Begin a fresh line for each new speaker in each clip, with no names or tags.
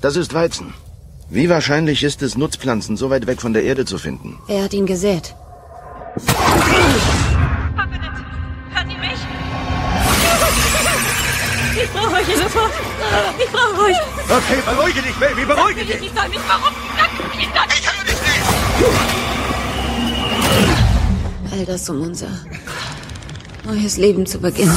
Das ist Weizen. Wie wahrscheinlich ist es, Nutzpflanzen so weit weg von der Erde zu finden?
Er hat ihn gesät.
Hören Sie mich? Ich brauche euch hier sofort. Ich brauche euch.
Okay, beruhige dich, Baby, beruhige dich.
Ich soll mich warum?
Ich höre dich nicht.
All das, um unser neues Leben zu beginnen.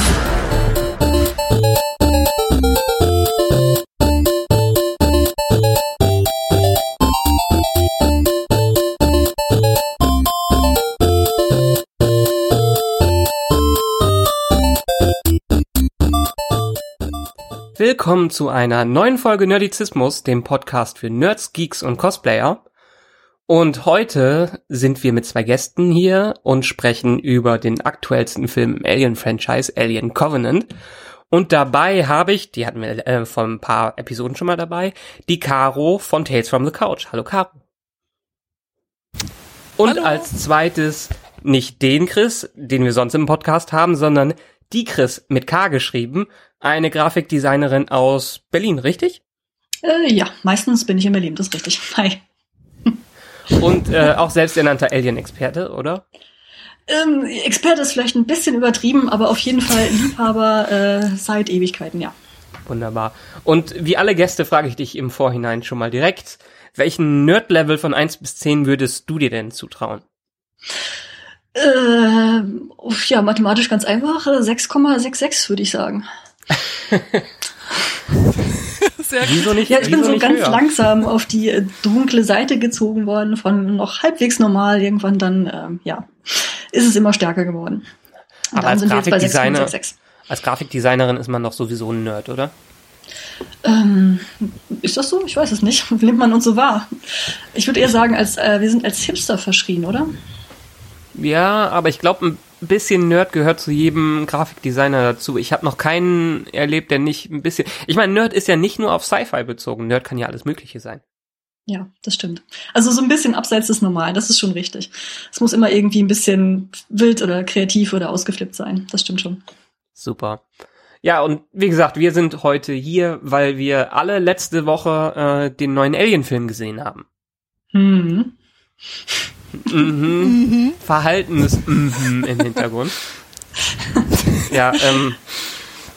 Willkommen zu einer neuen Folge Nerdizismus, dem Podcast für Nerds, Geeks und Cosplayer. Und heute sind wir mit zwei Gästen hier und sprechen über den aktuellsten Film im Alien-Franchise, Alien Covenant. Und dabei habe ich, die hatten wir äh, vor ein paar Episoden schon mal dabei, die Caro von Tales from the Couch. Hallo Caro. Und
Hallo.
als zweites nicht den Chris, den wir sonst im Podcast haben, sondern die Chris mit K geschrieben, eine Grafikdesignerin aus Berlin, richtig?
Äh, ja, meistens bin ich in Berlin, das ist richtig. Hi.
Und äh, auch selbsternannter Alien-Experte, oder?
Ähm, Experte ist vielleicht ein bisschen übertrieben, aber auf jeden Fall Liebhaber äh, seit Ewigkeiten, ja.
Wunderbar. Und wie alle Gäste frage ich dich im Vorhinein schon mal direkt, welchen Nerd-Level von 1 bis 10 würdest du dir denn zutrauen?
Äh, ja, mathematisch ganz einfach. äh, 6,66 würde ich sagen.
Wieso nicht?
Ja, ich bin so
nicht
ganz
höher?
langsam auf die äh, dunkle Seite gezogen worden, von noch halbwegs normal. Irgendwann dann, ähm, ja, ist es immer stärker geworden. Und
Aber
dann
als
sind wir jetzt bei
Grafikdesigner-
6,66.
Als Grafikdesignerin ist man doch sowieso ein Nerd, oder?
Ähm, ist das so? Ich weiß es nicht. Nimmt man uns so wahr? Ich würde eher sagen, als äh, wir sind als Hipster verschrien, oder?
Ja, aber ich glaube, ein bisschen Nerd gehört zu jedem Grafikdesigner dazu. Ich habe noch keinen erlebt, der nicht ein bisschen. Ich meine, Nerd ist ja nicht nur auf Sci-Fi bezogen. Nerd kann ja alles Mögliche sein.
Ja, das stimmt. Also so ein bisschen abseits des Normalen, das ist schon richtig. Es muss immer irgendwie ein bisschen wild oder kreativ oder ausgeflippt sein. Das stimmt schon.
Super. Ja, und wie gesagt, wir sind heute hier, weil wir alle letzte Woche äh, den neuen Alien-Film gesehen haben.
Hm.
Mhm. Verhaltenes mhm im Hintergrund. ja, ähm,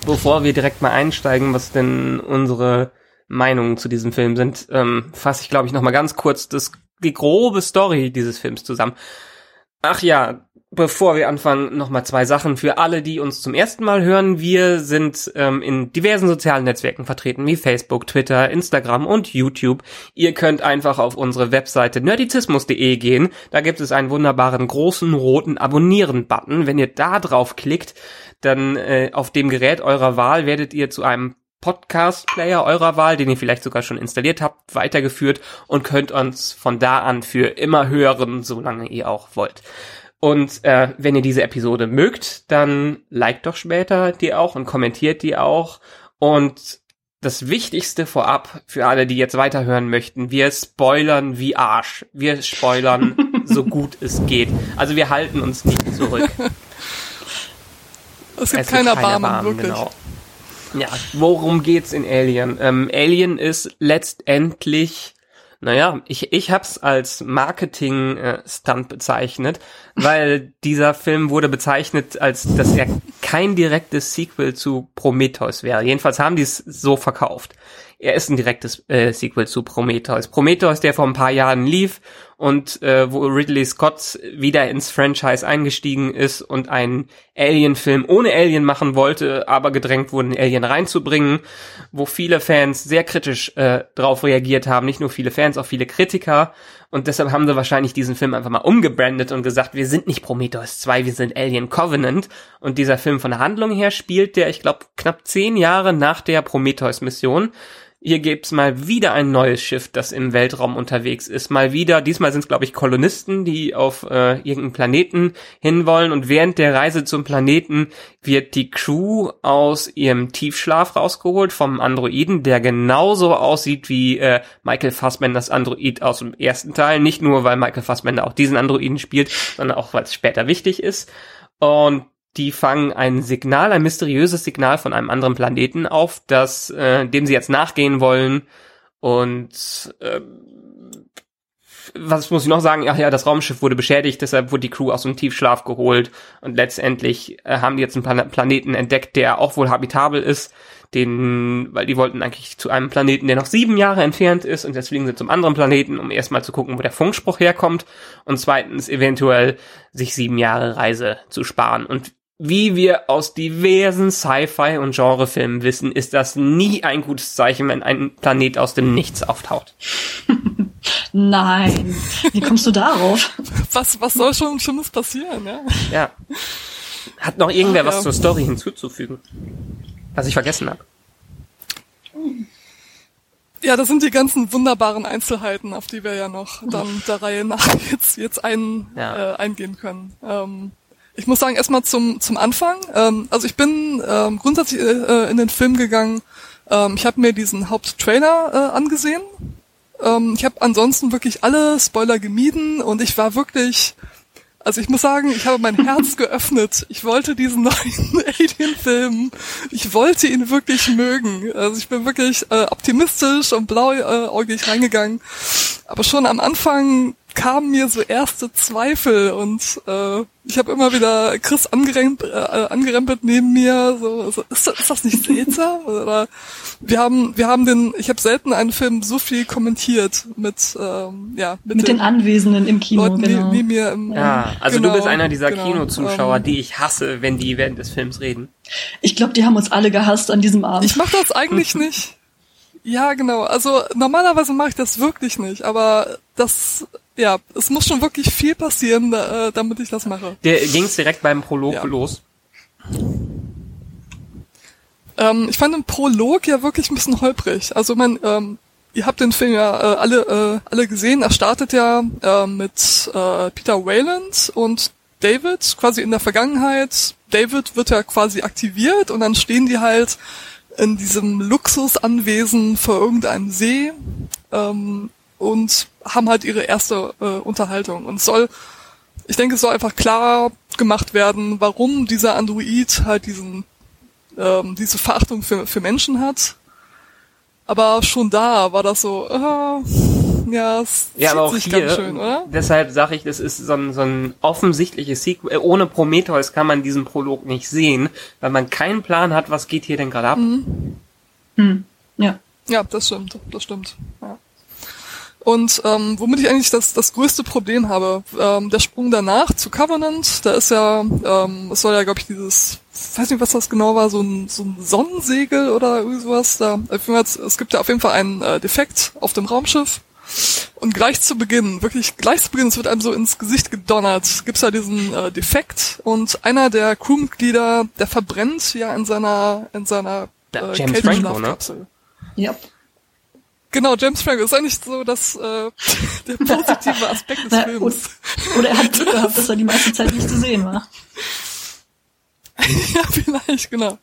bevor wir direkt mal einsteigen, was denn unsere Meinungen zu diesem Film sind, ähm, fasse ich, glaube ich, noch mal ganz kurz das, die grobe Story dieses Films zusammen. Ach ja, bevor wir anfangen, noch mal zwei Sachen für alle, die uns zum ersten Mal hören. Wir sind ähm, in diversen sozialen Netzwerken vertreten, wie Facebook, Twitter, Instagram und YouTube. Ihr könnt einfach auf unsere Webseite nerdizismus.de gehen. Da gibt es einen wunderbaren großen roten Abonnieren-Button. Wenn ihr da drauf klickt, dann äh, auf dem Gerät eurer Wahl werdet ihr zu einem Podcast-Player eurer Wahl, den ihr vielleicht sogar schon installiert habt, weitergeführt und könnt uns von da an für immer hören, solange ihr auch wollt. Und äh, wenn ihr diese Episode mögt, dann liked doch später die auch und kommentiert die auch. Und das Wichtigste vorab für alle, die jetzt weiterhören möchten, wir spoilern wie Arsch. Wir spoilern so gut es geht. Also wir halten uns nicht zurück.
Es gibt
Es
kein
gibt kein
Erbarmen, wirklich.
Genau. Ja, worum geht's in Alien? Ähm, Alien ist letztendlich, naja, ich, ich hab's als Marketing-Stunt bezeichnet, weil dieser Film wurde bezeichnet, als dass er kein direktes Sequel zu Prometheus wäre. Jedenfalls haben die es so verkauft. Er ist ein direktes äh, Sequel zu Prometheus. Prometheus, der vor ein paar Jahren lief und äh, wo Ridley Scott wieder ins Franchise eingestiegen ist und einen Alien-Film ohne Alien machen wollte, aber gedrängt wurde, einen Alien reinzubringen, wo viele Fans sehr kritisch äh, drauf reagiert haben. Nicht nur viele Fans, auch viele Kritiker. Und deshalb haben sie wahrscheinlich diesen Film einfach mal umgebrandet und gesagt, wir sind nicht Prometheus 2, wir sind Alien Covenant. Und dieser Film von der Handlung her spielt der, ich glaube, knapp zehn Jahre nach der Prometheus-Mission. Hier gibt's mal wieder ein neues Schiff, das im Weltraum unterwegs ist. Mal wieder, diesmal sind es, glaube ich, Kolonisten, die auf äh, irgendeinen Planeten hinwollen. Und während der Reise zum Planeten wird die Crew aus ihrem Tiefschlaf rausgeholt vom Androiden, der genauso aussieht wie äh, Michael Fassbenders Android aus dem ersten Teil. Nicht nur, weil Michael Fassbender auch diesen Androiden spielt, sondern auch, weil es später wichtig ist. Und die fangen ein Signal, ein mysteriöses Signal von einem anderen Planeten auf, das, äh, dem sie jetzt nachgehen wollen. Und ähm, was muss ich noch sagen? Ach ja, das Raumschiff wurde beschädigt, deshalb wurde die Crew aus dem Tiefschlaf geholt. Und letztendlich äh, haben die jetzt einen Plan Planeten entdeckt, der auch wohl habitabel ist, den, weil die wollten eigentlich zu einem Planeten, der noch sieben Jahre entfernt ist. Und deswegen sind zum anderen Planeten, um erstmal zu gucken, wo der Funkspruch herkommt. Und zweitens eventuell sich sieben Jahre Reise zu sparen. Und wie wir aus diversen Sci-Fi und Genrefilmen wissen, ist das nie ein gutes Zeichen, wenn ein Planet aus dem Nichts auftaucht.
Nein. Wie kommst du darauf?
Was, was soll schon Schlimmes passieren, ja?
Ja. Hat noch irgendwer
Ach,
was
ja.
zur Story hinzuzufügen? Was ich vergessen habe.
Ja, das sind die ganzen wunderbaren Einzelheiten, auf die wir ja noch dann der Reihe nach jetzt, jetzt ein,
Ja.
äh, eingehen können. Ähm, ich muss sagen, erstmal zum, zum Anfang. Ähm, also ich bin ähm, grundsätzlich äh, in den Film gegangen. Ähm, ich habe mir diesen Haupttrailer äh, angesehen. Ähm, ich habe ansonsten wirklich alle Spoiler gemieden und ich war wirklich also ich muss sagen, ich habe mein Herz geöffnet. Ich wollte diesen neuen Alien-Film, ich wollte ihn wirklich mögen. Also ich bin wirklich äh, optimistisch und blauäugig reingegangen. Aber schon am Anfang kamen mir so erste Zweifel und äh, ich habe immer wieder Chris angeremp, äh, angerempelt neben mir. So, so ist, das, ist das nicht seltsam? Oder wir haben, wir haben den, ich habe selten einen Film so viel kommentiert mit, ähm, ja,
Mit den Anwesenden im Kino,
Leuten
genau.
wie, wie mir im,
Ja, also
genau,
du bist einer dieser
genau,
Kinozuschauer,
ähm,
die ich hasse, wenn die während des Films reden.
Ich glaube, die haben uns alle gehasst an diesem Abend.
Ich mache das eigentlich nicht. Ja, genau. Also normalerweise mache ich das wirklich nicht, aber das, ja, es muss schon wirklich viel passieren, äh, damit ich das mache.
Der ging's direkt beim Prolog
Ja.
los.
Ähm, ich fand den Prolog ja wirklich ein bisschen holprig. Also man, ähm, ihr habt den Film ja äh, alle, äh, alle gesehen. Er startet ja äh, mit äh, Peter Wayland und David quasi in der Vergangenheit. David wird ja quasi aktiviert und dann stehen die halt in diesem Luxusanwesen vor irgendeinem See ähm, und haben halt ihre erste äh, Unterhaltung. Und es soll, ich denke, es soll einfach klar gemacht werden, warum dieser Android halt diesen ähm, diese Verachtung für, für Menschen hat. Aber schon da war das so, äh, ja, es
Ja, aber auch
sich
hier,
ganz schön, oder?
deshalb sage ich, das ist so ein, so ein offensichtliches Sequel. Äh, Ohne Prometheus kann man diesen Prolog nicht sehen, weil man keinen Plan hat, was geht hier denn gerade ab.
Hm. Ja.
Ja, das stimmt, das stimmt. Ja. Und ähm, womit ich eigentlich das, das größte Problem habe, ähm, der Sprung danach zu Covenant, da ist ja, ähm, es soll ja, glaube ich, dieses, weiß nicht, was das genau war, so ein, so ein Sonnensegel oder irgendwie sowas. Da, auf jeden Fall, es gibt ja auf jeden Fall einen äh, Defekt auf dem Raumschiff. Und gleich zu Beginn, wirklich gleich zu Beginn, es wird einem so ins Gesicht gedonnert, gibt's da diesen äh, Defekt und einer der Crewmitglieder, der verbrennt ja in seiner in seiner
Ja,
äh,
James Franco, ne?
Ja.
Genau, James Franco ist eigentlich so das äh, der positive Aspekt des
Na,
Films.
und, oder er hat Glück gehabt, dass er die meiste Zeit nicht zu sehen war.
ja, vielleicht, genau.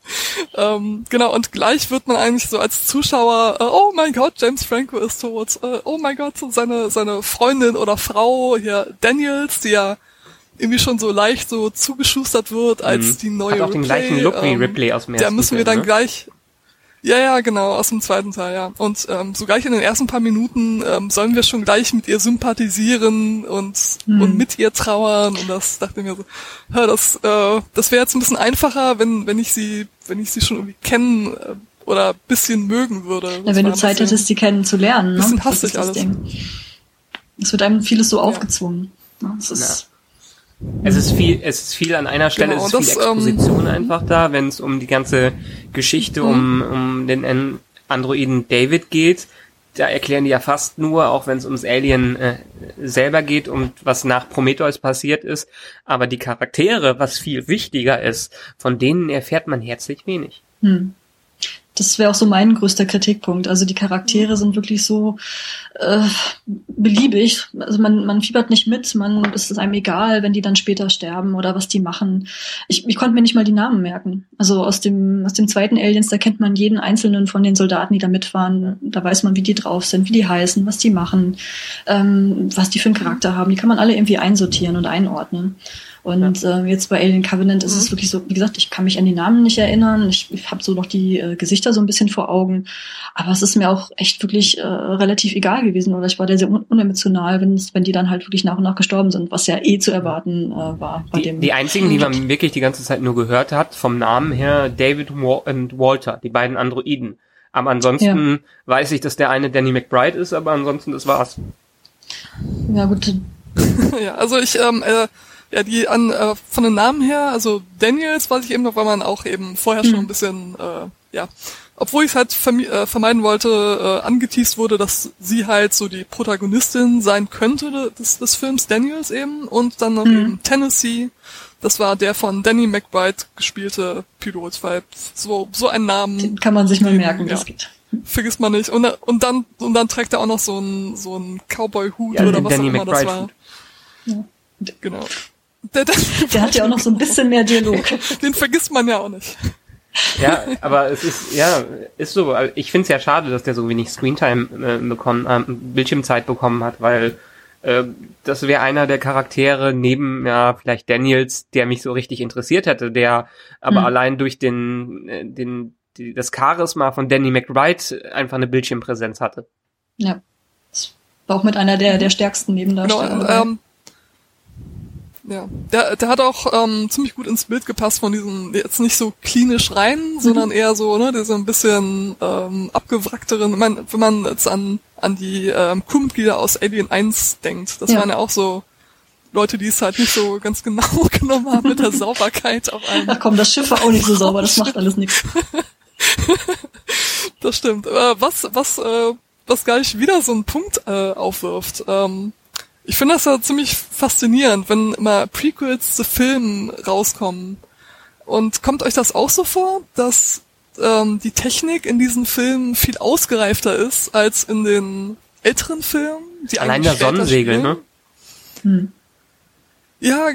Ähm, genau, und gleich wird man eigentlich so als Zuschauer, äh, oh mein Gott, James Franco ist tot, äh, oh mein Gott, so seine, seine Freundin oder Frau hier, Daniels, die ja irgendwie schon so leicht so zugeschustert wird als
Mhm.
die neue
Hat auch den
Ripley,
gleichen Look wie
ähm,
Ripley aus dem
Da müssen wir dann
ne?
gleich, ja, ja, genau, aus dem zweiten Teil, ja. Und ähm, so gleich in den ersten paar Minuten ähm, sollen wir schon gleich mit ihr sympathisieren und,
Hm.
und mit ihr trauern. Und das dachte ich mir so, ja, das, äh, das wäre jetzt ein bisschen einfacher, wenn, wenn ich sie, wenn ich sie schon irgendwie kennen äh, oder bisschen mögen würde.
Ja,
Das
wenn du Zeit
bisschen-
hättest, die kennenzulernen. Ne?
bisschen
Das
hastig
ist das
alles.
Ding. Es wird einem vieles so aufgezwungen. Ne? Es ist,
Es ist viel, es ist viel an einer Stelle,
Genau,
es ist viel
das, ähm,
Exposition einfach da, wenn es um die ganze Geschichte um, um den An- Androiden David geht. Da erklären die ja fast nur, auch wenn es ums Alien äh, selber geht und was nach Prometheus passiert ist. Aber die Charaktere, was viel wichtiger ist, von denen erfährt man herzlich wenig.
hm. Das wäre auch so mein größter Kritikpunkt. Also die Charaktere sind wirklich so äh, beliebig. Also man, man fiebert nicht mit, man es ist einem egal, wenn die dann später sterben oder was die machen. Ich, ich konnte mir nicht mal die Namen merken. Also aus dem, aus dem zweiten Aliens, da kennt man jeden einzelnen von den Soldaten, die da mitfahren. Da weiß man, wie die drauf sind, wie die heißen, was die machen, ähm, was die für einen Charakter haben. Die kann man alle irgendwie einsortieren und einordnen. Und ja. äh, jetzt bei Alien Covenant ist mhm. es wirklich so, wie gesagt, ich kann mich an die Namen nicht erinnern. Ich, ich habe so noch die äh, Gesichter so ein bisschen vor Augen. Aber es ist mir auch echt wirklich äh, relativ egal gewesen. Oder ich war da sehr un unemotional, wenn, wenn die dann halt wirklich nach und nach gestorben sind, was ja eh zu erwarten äh, war
bei die, dem. Die einzigen, die man wirklich die ganze Zeit nur gehört hat, vom Namen her David und Walter, die beiden Androiden. Aber ansonsten ja. weiß ich, dass der eine Danny McBride ist, aber ansonsten das war's.
Ja, gut.
ja, also ich, ähm, äh, ja, die an äh, von den Namen her, also Daniels weiß ich eben noch, weil man auch eben vorher schon ein mhm. bisschen, äh, ja, obwohl ich es halt äh, vermeiden wollte, äh, angeteased wurde, dass sie halt so die Protagonistin sein könnte des, des Films Daniels eben und dann noch mhm. eben Tennessee, das war der von Danny McBride gespielte Pilot, weil so, so ein Namen. Den
kann man sich mal merken, ja, das geht.
Vergisst man nicht. Und, und dann, und dann trägt er auch noch so einen, so einen Cowboy-Hut ja, oder was Danny auch immer McBride das war. Ja. Genau.
Der, der, der hat ja auch noch so ein bisschen mehr Dialog.
Den vergisst man ja auch nicht.
Ja, aber es ist, ja, ist so. Ich finde es ja schade, dass der so wenig Screentime äh, bekommen, äh, Bildschirmzeit bekommen hat, weil äh, das wäre einer der Charaktere neben ja vielleicht Daniels, der mich so richtig interessiert hätte, der aber mhm. allein durch den äh, den die, das Charisma von Danny McBride einfach eine Bildschirmpräsenz hatte.
Ja, war auch mit einer der der stärksten Nebendarsteller. Genau, ähm,
ja, der, der hat auch ähm, ziemlich gut ins Bild gepasst von diesen, jetzt nicht so klinisch rein, mhm. sondern eher so, ne, der so ein bisschen ähm, abgewrackteren, ich mein, wenn man jetzt an, an die ähm, Crewmitglieder aus Alien 1 denkt, das ja. waren ja auch so Leute, die es halt nicht so ganz genau genommen haben mit der Sauberkeit auf einem.
Ach komm, das Schiff war auch nicht so sauber, das macht alles nichts.
das stimmt. Was, was, äh, was gar nicht wieder so einen Punkt äh, aufwirft, ähm, ich finde das ja ziemlich faszinierend, wenn immer Prequels zu Filmen rauskommen. Und kommt euch das auch so vor, dass ähm, die Technik in diesen Filmen viel ausgereifter ist als in den älteren Filmen? Die
Allein der Sonnensegel, ne? Hm.
Ja,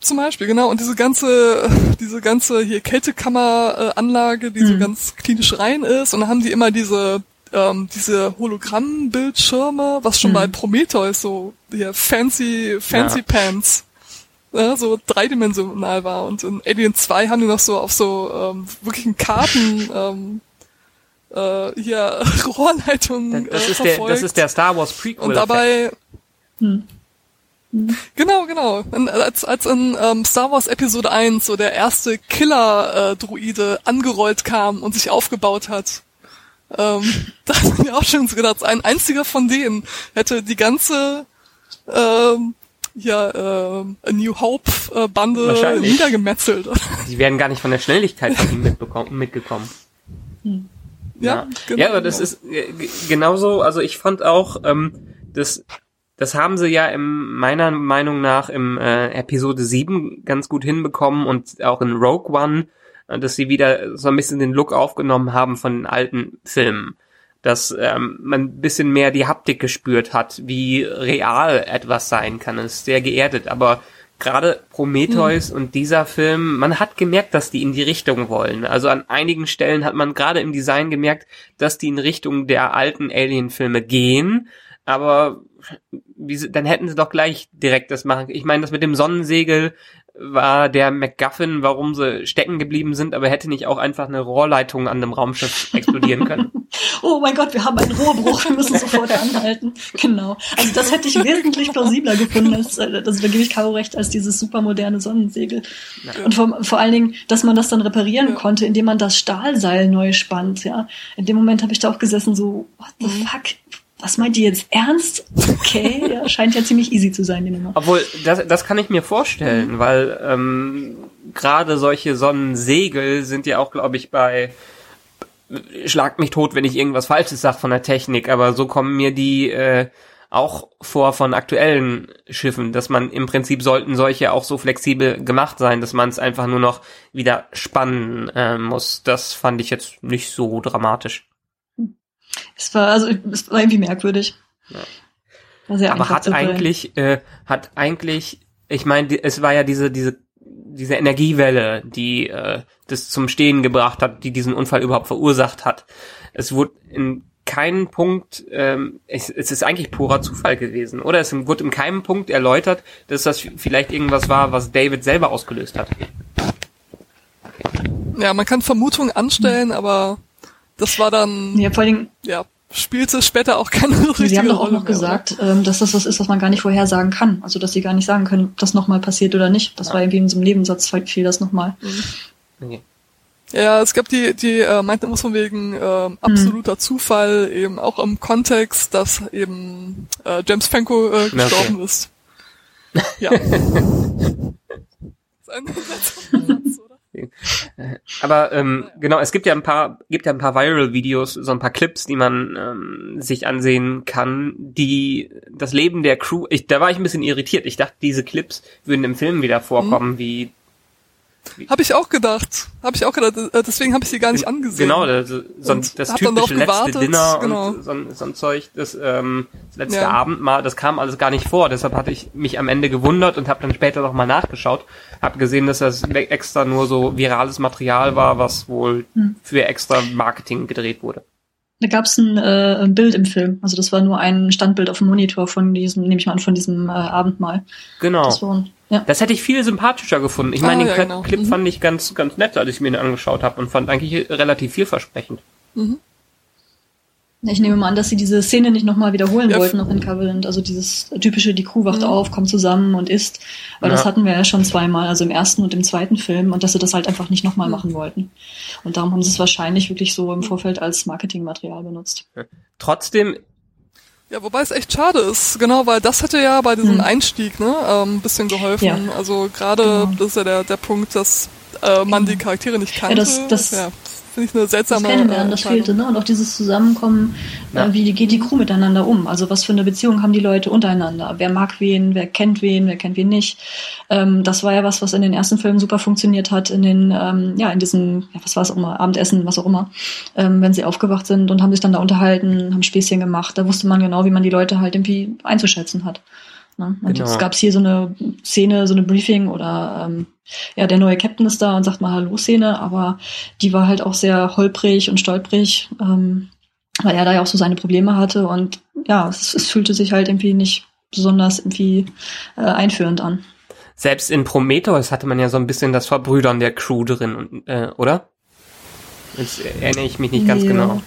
zum Beispiel, genau. Und diese ganze, diese ganze hier Kältekammeranlage, die hm. so ganz klinisch rein ist. Und dann haben die immer diese ähm, diese Hologrammbildschirme, was schon mhm. bei Prometheus so hier fancy, fancy ja. Pants ja, so dreidimensional war. Und in Alien 2 haben die noch so auf so ähm, wirklichen Karten ähm, äh, hier Rohrleitungen
das,
äh,
ist der, das ist der Star Wars Prequel.
Und dabei hm. Genau, genau. Als, als in ähm, Star Wars Episode 1 so der erste Killer-Druide äh, angerollt kam und sich aufgebaut hat, ähm, da hat ja auch schon gedacht, ein einziger von denen hätte die ganze ähm, ja, äh, A New Hope äh, Bande niedergemetzelt.
Die werden gar nicht von der Schnelligkeit von ihm mitgekommen.
Hm. Ja,
ja, genau, ja, aber das ist genauso, also ich fand auch, ähm, das, das haben sie ja im, meiner Meinung nach im äh, Episode 7 ganz gut hinbekommen und auch in Rogue One äh, dass sie wieder so ein bisschen den Look aufgenommen haben von den alten Filmen. Dass ähm, man ein bisschen mehr die Haptik gespürt hat, wie real etwas sein kann. Es ist sehr geerdet, aber gerade Prometheus mhm. und dieser Film, man hat gemerkt, dass die in die Richtung wollen. Also an einigen Stellen hat man gerade im Design gemerkt, dass die in Richtung der alten Alien-Filme gehen, aber wie, dann hätten sie doch gleich direkt das machen. Ich meine, das mit dem Sonnensegel war der MacGuffin, warum sie stecken geblieben sind, aber hätte nicht auch einfach eine Rohrleitung an einem Raumschiff explodieren können.
oh mein Gott, wir haben einen Rohrbruch, wir müssen sofort anhalten. Genau. Also das hätte ich wesentlich plausibler gefunden, als, das da gebe ich Caro recht, als dieses supermoderne Sonnensegel. Ja. Und vor, vor allen Dingen, dass man das dann reparieren ja. konnte, indem man das Stahlseil neu spannt, ja. In dem Moment habe ich da auch gesessen, so, what the mhm. fuck? Was meint ihr jetzt ernst? Okay, ja, scheint ja ziemlich easy zu sein, die Nummer.
Obwohl, das, das kann ich mir vorstellen, mhm. weil ähm, gerade solche Sonnensegel sind ja auch, glaube ich, bei Schlag mich tot, wenn ich irgendwas Falsches sage von der Technik, aber so kommen mir die äh, auch vor von aktuellen Schiffen, dass man im Prinzip sollten solche auch so flexibel gemacht sein, dass man es einfach nur noch wieder spannen äh, muss. Das fand ich jetzt nicht so dramatisch.
Es war, also, es war irgendwie merkwürdig.
Ja. War Aber hat eigentlich, äh, hat eigentlich, ich meine, es war ja diese, diese, diese Energiewelle, die äh, das zum Stehen gebracht hat, die diesen Unfall überhaupt verursacht hat. Es wurde in keinen Punkt, ähm, es, es ist eigentlich purer Zufall gewesen, oder? Es wurde in keinem Punkt erläutert, dass das vielleicht irgendwas war, was David selber ausgelöst hat.
Ja, man kann Vermutungen anstellen, aber das war dann,
Ja, vor allen Dingen,
ja, spielte später auch keine richtige
Sie haben doch auch
Rolle
noch
mehr,
gesagt, ähm, dass das was ist, was man gar nicht vorhersagen kann. Also, dass sie gar nicht sagen können, ob das nochmal passiert oder nicht. Das war irgendwie in so einem Nebensatz, fiel das nochmal.
Okay.
Oder? Ja, es gab die, die äh, meinten immer von wegen ähm, absoluter Zufall, eben auch im Kontext, dass eben äh, James Franco äh, gestorben ist. Ja. das ist ein Satz, oder?
Aber ähm, genau, es gibt ja ein paar, gibt ja ein paar Viral-Videos, so ein paar Clips, die man ähm, sich ansehen kann, die das Leben der Crew. Ich, da war ich ein bisschen irritiert. Ich dachte, diese Clips würden im Film wieder vorkommen, wie
Hab ich auch gedacht. Hab ich auch gedacht. äh, Deswegen habe ich sie gar nicht angesehen.
genau das, so, ein- das typische letzte
gewartet,
Dinner
genau.
und so, ein- so ein Zeug, das, ähm, das letzte
Ja.
Abendmahl, das kam alles gar nicht vor. Deshalb hatte ich mich am Ende gewundert und habe dann später noch mal nachgeschaut, habe gesehen, dass das extra nur so virales Material war, was wohl
Hm.
für extra Marketing gedreht wurde.
Da gab es ein, äh, ein Bild im Film. Also, das war nur ein Standbild auf dem Monitor von diesem, nehme ich mal an, von diesem äh, Abendmahl.
Genau.
Das war, ja.
Das hätte ich viel sympathischer gefunden. Ich
Ah,
meine, den
ja,
Clip,
genau.
Clip
Mhm.
fand ich ganz, ganz nett, als ich mir den angeschaut habe und fand eigentlich relativ vielversprechend.
Ich nehme mal an, dass sie diese Szene nicht nochmal wiederholen
Ja,
wollten noch in Covenant. Also dieses typische, die Crew wacht auf, kommt zusammen und isst. Weil das
Ja.
hatten wir ja schon zweimal, also im ersten und im zweiten Film. Und dass sie das halt einfach nicht nochmal machen wollten. Und darum haben sie es wahrscheinlich wirklich so im Vorfeld als Marketingmaterial benutzt.
Trotzdem,
Ja, wobei es echt schade ist, genau, weil das hätte ja bei diesem
Hm.
Einstieg ne, ähm, ein bisschen geholfen.
Ja.
Also gerade,
Genau.
das ist ja der, der Punkt, dass äh, man die Charaktere nicht kannte.
das- das-
ja, finde ich eine
Das
seltsame
Kennenlernen,
äh,
das fehlte, ne? Und auch dieses Zusammenkommen,
Ja.
äh, wie geht die Crew miteinander um? Also was für eine Beziehung haben die Leute untereinander? Wer mag wen, wer kennt wen, wer kennt wen nicht? Ähm, das war ja was, was in den ersten Filmen super funktioniert hat, in den, ähm, ja, in diesen, ja, was war es auch immer, Abendessen, was auch immer, ähm, wenn sie aufgewacht sind und haben sich dann da unterhalten, haben Späßchen gemacht. Da wusste man genau, wie man die Leute halt irgendwie einzuschätzen hat. Ne? Und
Genau.
jetzt gab's hier so eine Szene, so eine Briefing oder ähm, ja, der neue Captain ist da und sagt mal Hallo-Szene, aber die war halt auch sehr holprig und stolprig, ähm, weil er da ja auch so seine Probleme hatte und ja, es, es fühlte sich halt irgendwie nicht besonders irgendwie äh, einführend an.
selbst in Prometheus hatte man ja so ein bisschen das Verbrüdern der Crew drin, äh, oder? Jetzt erinnere ich mich nicht ganz
Ja.
genau.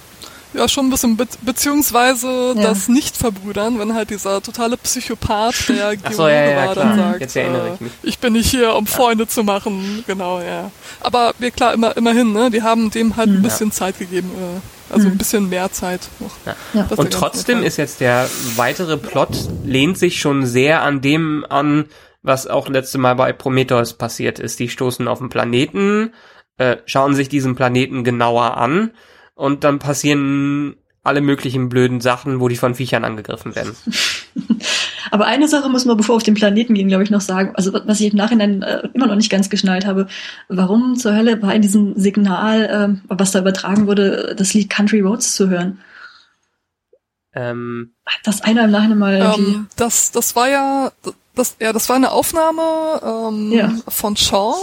Ja, schon ein bisschen, be beziehungsweise
Ja.
das Nicht-Verbrüdern, wenn halt dieser totale Psychopath, der
Ach so,
Geologe
ja, ja,
war, dann sagt,
Jetzt erinnere
äh,
ich mich.
ich bin nicht hier, um Freunde zu machen. Genau, ja. Aber ja, klar, immer, immerhin, ne? Die haben dem halt ein bisschen Zeit gegeben, äh, also ein bisschen mehr Zeit noch.
Ja.
Ja.
Das
Und trotzdem ist jetzt der weitere Plot, lehnt sich schon sehr an dem an, was auch letzte Mal bei Prometheus passiert ist. Die stoßen auf den Planeten, äh, schauen sich diesen Planeten genauer an und dann passieren alle möglichen blöden Sachen, wo die von Viechern angegriffen werden.
Aber eine Sache müssen wir, bevor wir auf den Planeten gehen, glaube ich, noch sagen. Also was ich im Nachhinein äh, immer noch nicht ganz geschnallt habe, warum zur Hölle war in diesem Signal, ähm, was da übertragen wurde, das Lied Country Roads zu hören?
Ähm,
Hat das einer im Nachhinein mal irgendwie...
Ähm, das, das war ja, das, ja, das war eine Aufnahme ähm,
Ja.
von Shaw.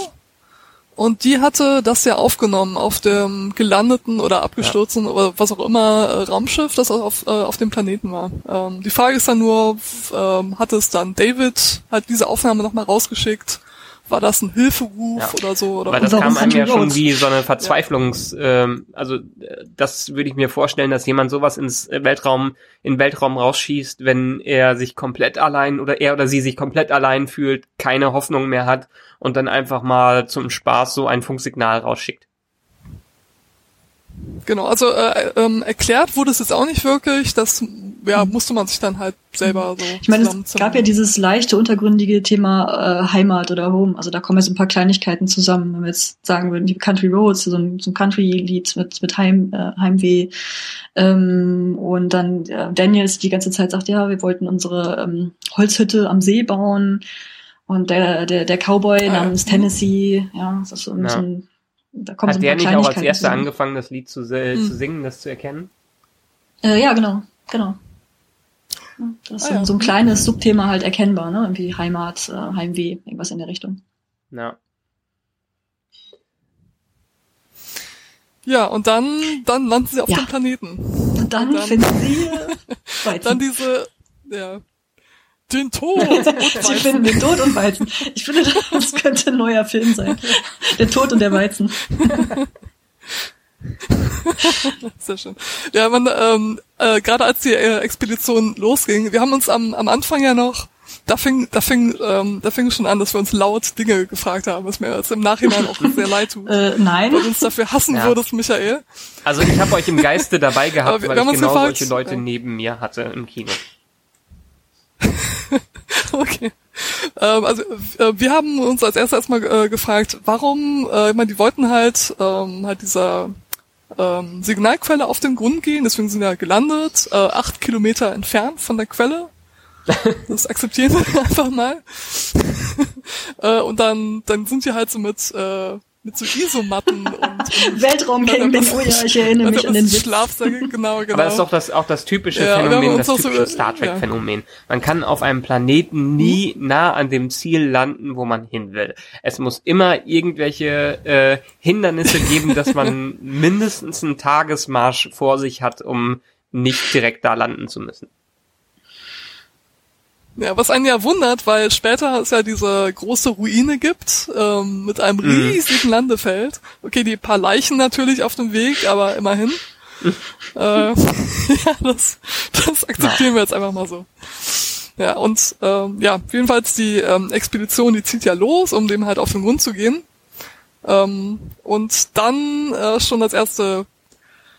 Und die hatte das ja aufgenommen auf dem gelandeten oder abgestürzten oder was auch immer äh, Raumschiff, das auf, äh, auf dem Planeten war. Ähm, die Frage ist dann nur, ähm, hatte es dann David halt diese Aufnahme nochmal rausgeschickt? War das ein Hilferuf
Ja.
oder so? Oder
Weil das kam einem ja schon wie so eine Verzweiflungs, ähm, also äh, das würde ich mir vorstellen, dass jemand sowas ins Weltraum, in den Weltraum rausschießt, wenn er sich komplett allein oder er oder sie sich komplett allein fühlt, keine Hoffnung mehr hat und dann einfach mal zum Spaß so ein Funksignal rausschickt.
Genau, also äh, ähm, erklärt wurde es jetzt auch nicht wirklich. Das ja, musste man sich dann halt selber so
Ich meine, es gab ja dieses leichte, untergründige Thema äh, Heimat oder Home. Also da kommen jetzt ein paar Kleinigkeiten zusammen. Wenn wir jetzt sagen würden, die Country Roads, so ein, so ein Country-Lied mit, mit Heim, äh, Heimweh. Ähm, und dann äh, Daniels die ganze Zeit sagt, ja, wir wollten unsere ähm, Holzhütte am See bauen. Und der, der, der Cowboy
Ah,
namens Tennessee, ja, das ist so, ein-
Ja.
so ein, da kommen
Hat
so ein
der nicht auch als erster angefangen, das Lied zu, äh,
Hm.
zu singen, das zu erkennen?
Äh, ja, genau, genau. Das ist
Ah,
so,
ja.
so ein kleines Subthema halt erkennbar, ne? Irgendwie Heimat, äh, Heimweh, irgendwas in der Richtung.
Ja.
Ja, und dann, dann landen sie auf
Ja.
dem Planeten.
Dann Und dann,
dann-
finden sie Weizen.
Dann diese, ja, den Tod und
Sie finden den Tod und Weizen. Ich finde, das könnte ein neuer Film sein. Der Tod und der Weizen.
Sehr schön. Ja, man, ähm, äh, gerade als die äh, Expedition losging, wir haben uns am, am Anfang ja noch, da fing, da fing, ähm, da fing schon an, dass wir uns laut Dinge gefragt haben, was mir jetzt im Nachhinein auch sehr leid tut.
Äh, nein.
Weil du uns dafür hassen
Ja.
würdest, Michael.
Also ich habe euch im Geiste dabei gehabt,
wir-
weil
wir
ich genau
gefragt,
solche Leute
ja.
neben mir hatte im Kino.
Okay. Ähm, also äh, wir haben uns als erstes erstmal äh, gefragt, warum, äh, ich meine, die wollten halt ähm, halt dieser ähm, Signalquelle auf den Grund gehen, deswegen sind wir gelandet, äh, acht Kilometer entfernt von der Quelle. Das akzeptieren wir einfach mal. äh, und dann, dann sind wir halt so mit, äh, mit so Isomatten und, und
Weltraumcamping. Oh ja, ich erinnere mich an den Witz.
Schlafsäcke, genau, genau.
Aber das ist doch das, auch das typische
Ja, haben
Phänomen, das
auch so-
typische Star
ja.
Trek Phänomen. Man kann auf einem Planeten nie nah an dem Ziel landen, wo man hin will. Es muss immer irgendwelche äh, Hindernisse geben, dass man mindestens einen Tagesmarsch vor sich hat, um nicht direkt da landen zu müssen.
Ja, was einen ja wundert, weil später es ja diese große Ruine gibt, ähm, mit einem riesigen Landefeld. Okay, die paar Leichen natürlich auf dem Weg, aber immerhin. äh, ja, das, das akzeptieren wir jetzt einfach mal so. Ja, und ähm, ja, jedenfalls die ähm, Expedition, die zieht ja los, um dem halt auf den Grund zu gehen. Ähm, und dann äh, schon das erste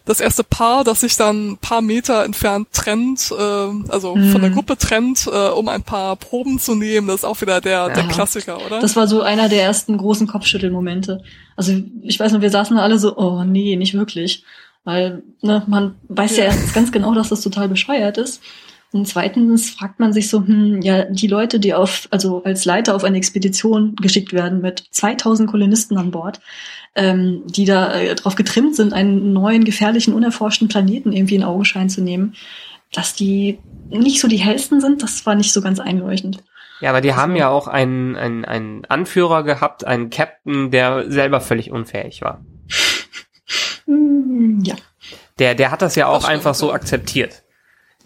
das erste Paar, das sich dann ein paar Meter entfernt trennt, äh, also von der Gruppe trennt, äh, um ein paar Proben zu nehmen. Das ist auch wieder der, der. Klassiker, oder?
Das war so einer der ersten großen Kopfschüttelmomente. Also ich weiß noch, wir saßen alle so, oh nee, nicht wirklich. Weil ne, man weiß ja,
Ja.
erstens ganz genau, dass das total bescheuert ist. Und zweitens fragt man sich so, hm, ja, die Leute, die auf, also als Leiter auf eine Expedition geschickt werden mit 2000 Kolonisten an Bord, ähm, die da äh, darauf getrimmt sind, einen neuen, gefährlichen, unerforschten Planeten irgendwie in Augenschein zu nehmen, dass die nicht so die hellsten sind, das war nicht so ganz einleuchtend.
Ja, aber die haben ja auch einen, einen, einen Anführer gehabt, einen Captain, der selber völlig unfähig war.
Hm, ja.
Der, der hat das ja auch
Das
einfach so akzeptiert.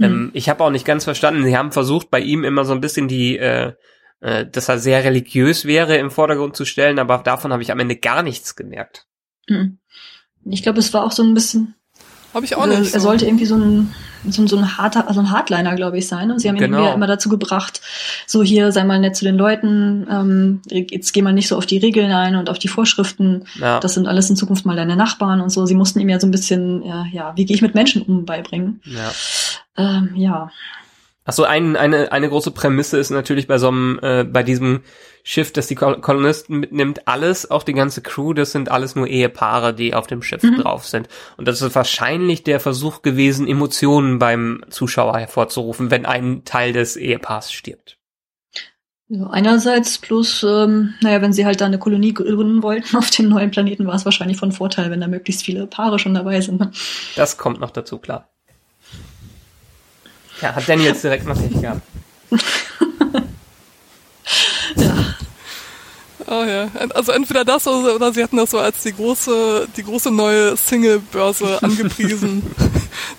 Mhm.
Ähm, ich habe auch nicht ganz verstanden, sie haben versucht, bei ihm immer so ein bisschen die, äh, äh, dass er sehr religiös wäre, im Vordergrund zu stellen, aber davon habe ich am Ende gar nichts gemerkt.
Hm. Ich glaube, es war auch so ein bisschen,
Habe ich auch nicht.
er
so.
sollte irgendwie so ein, so, ein- so ein harter, also ein Hardliner, glaube ich, sein. Und sie haben ihn
Genau.
immer dazu gebracht, so hier, sei mal nett zu den Leuten, ähm, jetzt geh mal nicht so auf die Regeln ein und auf die Vorschriften.
Ja.
Das sind alles in Zukunft mal deine Nachbarn und so. Sie mussten ihm ja so ein bisschen, ja, ja wie gehe ich mit Menschen um, beibringen.
ja.
Ähm, ja.
Achso, ein, eine, eine große Prämisse ist natürlich bei so einem, äh, bei diesem Schiff, das die Kol Kolonisten mitnimmt, alles, auch die ganze Crew, das sind alles nur Ehepaare, die auf dem Schiff drauf sind. Und das ist wahrscheinlich der Versuch gewesen, Emotionen beim Zuschauer hervorzurufen, wenn ein Teil des Ehepaars stirbt.
ja. Einerseits plus, ähm, naja, wenn sie halt da eine Kolonie gründen wollten auf dem neuen Planeten, war es wahrscheinlich von Vorteil, wenn da möglichst viele Paare schon dabei sind. ne?
Das kommt noch dazu, klar. Ja, hat Daniel jetzt direkt noch nicht gehabt.
Oh ja. Also entweder das oder, oder sie hatten das so als die große, die große neue Single-Börse angepriesen.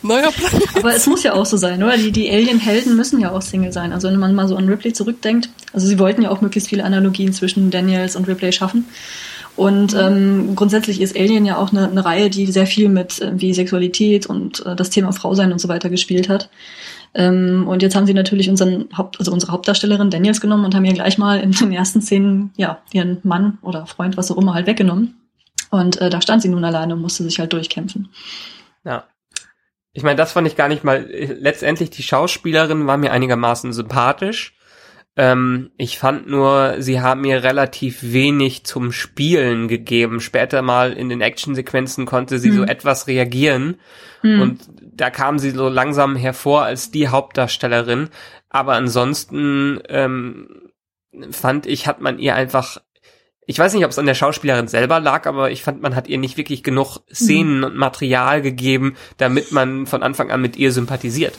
Neuer Planet.
Aber es muss ja auch so sein, oder? Die, die Alien-Helden müssen ja auch Single sein. Also wenn man mal so an Ripley zurückdenkt, also sie wollten ja auch möglichst viele Analogien zwischen Daniels und Ripley schaffen. Und ähm, grundsätzlich ist Alien ja auch eine, eine Reihe, die sehr viel mit irgendwie Sexualität und äh, das Thema Frausein und so weiter gespielt hat. Ähm, und jetzt haben sie natürlich unseren Haupt, also unsere Hauptdarstellerin Daniels genommen und haben ihr gleich mal in den ersten Szenen ja ihren Mann oder Freund, was auch immer, halt weggenommen. Und äh, da stand sie nun alleine und musste sich halt durchkämpfen.
Ja. Ich meine, das fand ich gar nicht mal. Letztendlich die Schauspielerin war mir einigermaßen sympathisch. Ähm, ich fand nur, sie haben mir relativ wenig zum Spielen gegeben. Später mal in den Actionsequenzen konnte sie so
Hm.
etwas reagieren
Hm.
und da kam sie so langsam hervor als die Hauptdarstellerin. Aber ansonsten ähm, fand ich, hat man ihr einfach ich weiß nicht, ob es an der Schauspielerin selber lag, aber ich fand, man hat ihr nicht wirklich genug Szenen und Material gegeben, damit man von Anfang an mit ihr sympathisiert.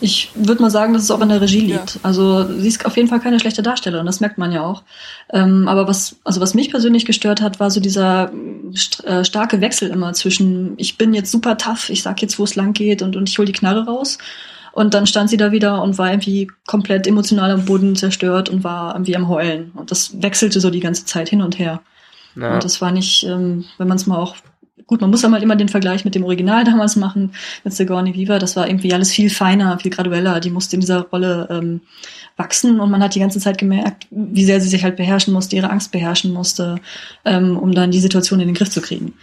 Ich würde mal sagen, dass es auch in der Regie liegt.
Ja.
Also sie ist auf jeden Fall keine schlechte Darstellerin, das merkt man ja auch. Ähm, aber was, also was mich persönlich gestört hat, war so dieser st äh, starke Wechsel immer zwischen ich bin jetzt super tough, ich sag jetzt, wo es lang geht und, und ich hol die Knarre raus. Und dann stand sie da wieder und war irgendwie komplett emotional am Boden zerstört und war irgendwie am Heulen. Und das wechselte so die ganze Zeit hin und her.
Ja.
Und das war nicht, ähm, wenn man es mal auch gut, man muss dann halt immer den Vergleich mit dem Original damals machen, mit Sigourney Weaver, das war irgendwie alles viel feiner, viel gradueller, die musste in dieser Rolle ähm, wachsen und man hat die ganze Zeit gemerkt, wie sehr sie sich halt beherrschen musste, ihre Angst beherrschen musste, ähm, um dann die Situation in den Griff zu kriegen.